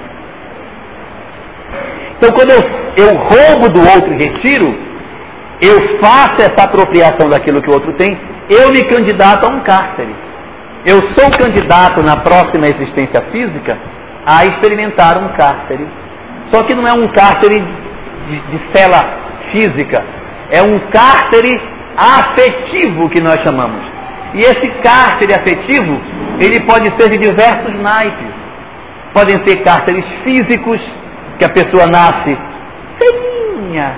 Então, quando eu, eu roubo do outro e retiro, eu faço essa apropriação daquilo que o outro tem, eu me candidato a um cárcere. Eu sou candidato na próxima existência física a experimentar um cárcere. Só que não é um cárcere de, de cela física, é um cárcere afetivo que nós chamamos. E esse cárcere afetivo ele pode ser de diversos naipes. Podem ser cárceres físicos, que a pessoa nasce feinha,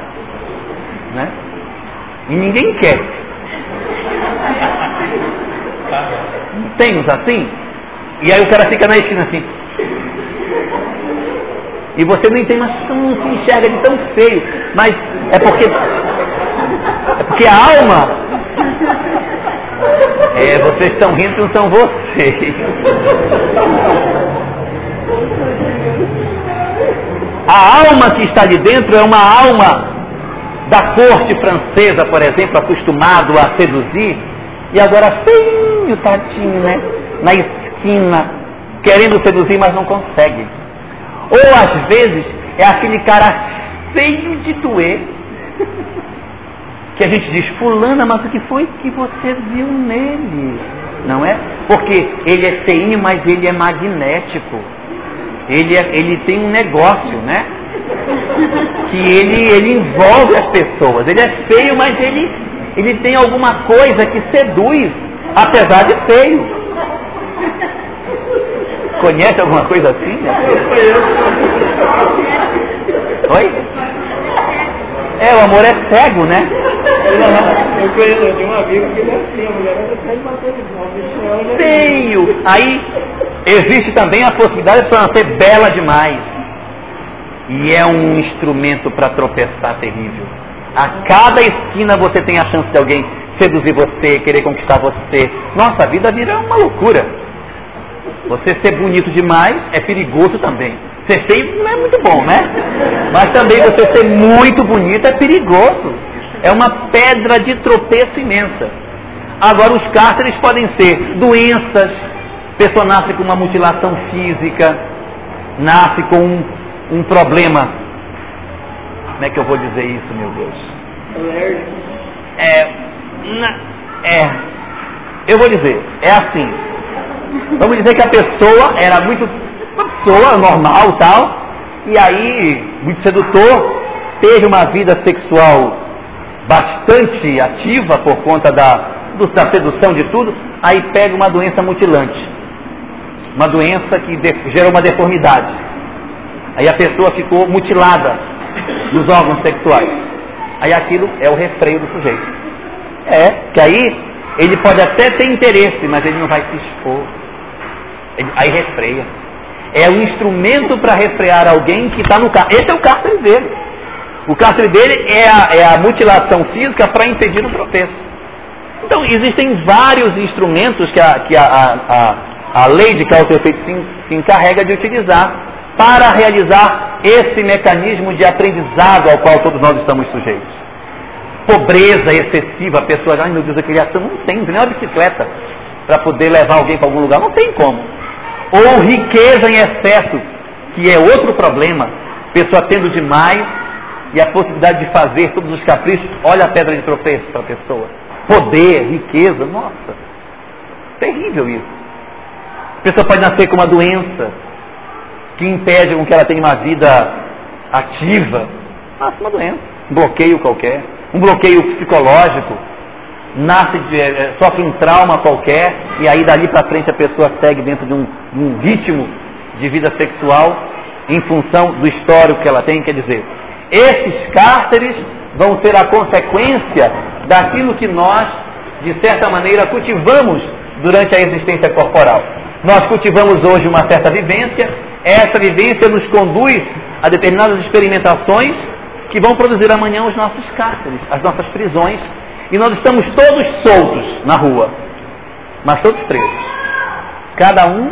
né? E ninguém quer. Tem uns assim? E aí o cara fica na esquina assim. E você não entende, mas não se enxerga de tão feio. Mas é porque. É porque a alma é, vocês estão rindo, não são vocês. A alma que está de dentro é uma alma da corte francesa, por exemplo, acostumado a seduzir, e agora feinho, tadinho, né? Na esquina, querendo seduzir, mas não consegue. Ou às vezes é aquele cara feio de doer que a gente diz, fulana, mas o que foi que você viu nele? Não é? Porque ele é feinho, mas ele é magnético. Ele, é, ele tem um negócio, né? Que ele, ele envolve as pessoas. Ele é feio, mas ele, ele tem alguma coisa que seduz Apesar de feio. Conhece alguma coisa assim? Oi? É, o amor é cego, né? Eu conheço, tenho um amigo que ele é assim, a mulher de bater de Feio! Aí existe também a possibilidade de ser bela demais. E é um instrumento para tropeçar terrível. A cada esquina você tem a chance de alguém seduzir você, querer conquistar você. Nossa, a vida vira uma loucura. Você ser bonito demais é perigoso também. Ser feio não é muito bom, né? Mas também você ser muito bonito é perigoso. É uma pedra de tropeço imensa. Agora, os cárceres podem ser doenças, pessoa nasce com uma mutilação física, nasce com um, um problema. Como é que eu vou dizer isso, meu Deus? É, é, eu vou dizer, é assim. Vamos dizer que a pessoa era muito uma pessoa normal tal, e aí, muito sedutor, teve uma vida sexual bastante ativa por conta da, da sedução de tudo, aí pega uma doença mutilante. Uma doença que gerou uma deformidade. Aí a pessoa ficou mutilada nos órgãos sexuais. Aí aquilo é o refreio do sujeito. É, que aí ele pode até ter interesse, mas ele não vai se expor. Ele, aí refreia é o instrumento para refrear alguém que está no cárcere. Esse é o cárcere dele. O cárcere dele é a, é a mutilação física para impedir o tropeço. Então, existem vários instrumentos que a, que a, a, a lei de causa e efeito se encarrega de utilizar para realizar esse mecanismo de aprendizado ao qual todos nós estamos sujeitos. Pobreza excessiva, pessoa, ai meu Deus, eu queria não tem, não tem nem uma bicicleta para poder levar alguém para algum lugar, não tem como ou riqueza em excesso, que é outro problema, pessoa tendo demais e a possibilidade de fazer todos os caprichos, olha a pedra de tropeço para a pessoa. Poder, riqueza, nossa, terrível isso. A pessoa pode nascer com uma doença que impede com que ela tenha uma vida ativa. Nasce uma doença, um bloqueio qualquer, um bloqueio psicológico, nasce, de, é, sofre um trauma qualquer, e aí dali para frente a pessoa segue dentro de um, um, ritmo de vida sexual em função do histórico que ela tem. Quer dizer, esses cárceres vão ser a consequência daquilo que nós, de certa maneira, cultivamos durante a existência corporal. Nós cultivamos hoje uma certa vivência, essa vivência nos conduz a determinadas experimentações que vão produzir amanhã os nossos cárceres, as nossas prisões e nós estamos todos soltos na rua, mas todos presos. Cada um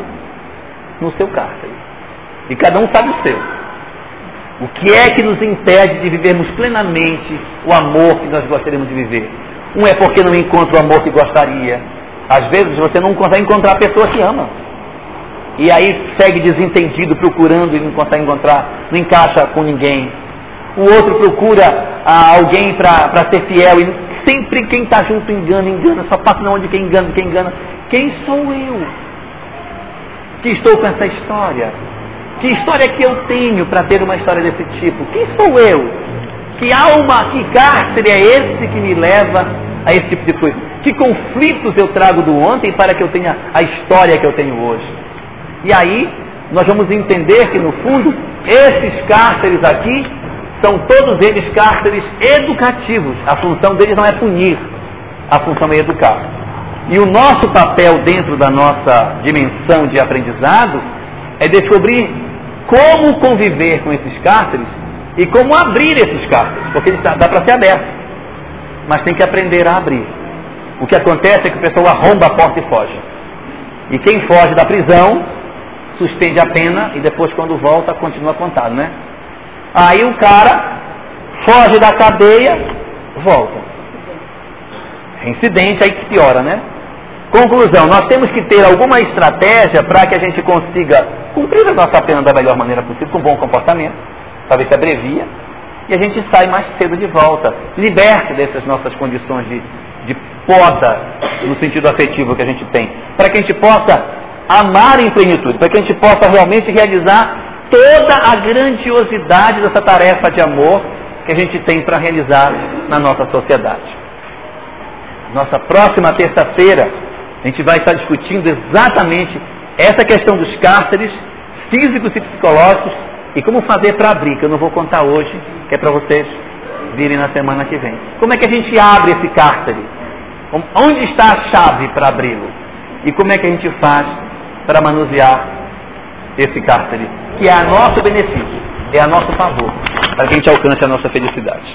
no seu cárcere. E cada um sabe o seu. O que é que nos impede de vivermos plenamente o amor que nós gostaríamos de viver? Um é porque não encontra o amor que gostaria. Às vezes você não consegue encontrar a pessoa que ama. E aí segue desentendido, procurando e não consegue encontrar, não encaixa com ninguém. O outro procura ah, alguém para ser fiel e Sempre quem está junto engana, engana, só passa na onde quem engana, quem engana. Quem sou eu que estou com essa história? Que história que eu tenho para ter uma história desse tipo? Quem sou eu? Que alma, que cárcere é esse que me leva a esse tipo de coisa? Que conflitos eu trago do ontem para que eu tenha a história que eu tenho hoje? E aí, nós vamos entender que no fundo, esses cárceres aqui são todos eles cárceres educativos. A função deles não é punir, a função é educar. E o nosso papel dentro da nossa dimensão de aprendizado é descobrir como conviver com esses cárceres e como abrir esses cárceres, porque dá para ser aberto, mas tem que aprender a abrir. O que acontece é que o pessoal arromba a porta e foge. E quem foge da prisão suspende a pena e depois, quando volta, continua contado, né? Aí o cara foge da cadeia, volta. Incidente aí que piora, né? Conclusão, nós temos que ter alguma estratégia para que a gente consiga cumprir a nossa pena da melhor maneira possível, com bom comportamento, ver se abrevia, e a gente sai mais cedo de volta, liberta dessas nossas condições de, de poda, no sentido afetivo que a gente tem, para que a gente possa amar em plenitude, para que a gente possa realmente realizar toda a grandiosidade dessa tarefa de amor que a gente tem para realizar na nossa sociedade. Nossa próxima terça-feira, A gente vai estar discutindo exatamente essa questão dos cárceres físicos e psicológicos e como fazer para abrir, que eu não vou contar hoje, que é para vocês virem na semana que vem. Como é que a gente abre esse cárcere? Onde está a chave para abri-lo? E como é que a gente faz para manusear esse cárcere? Que é a nosso benefício, é a nosso favor, para que a gente alcance a nossa felicidade.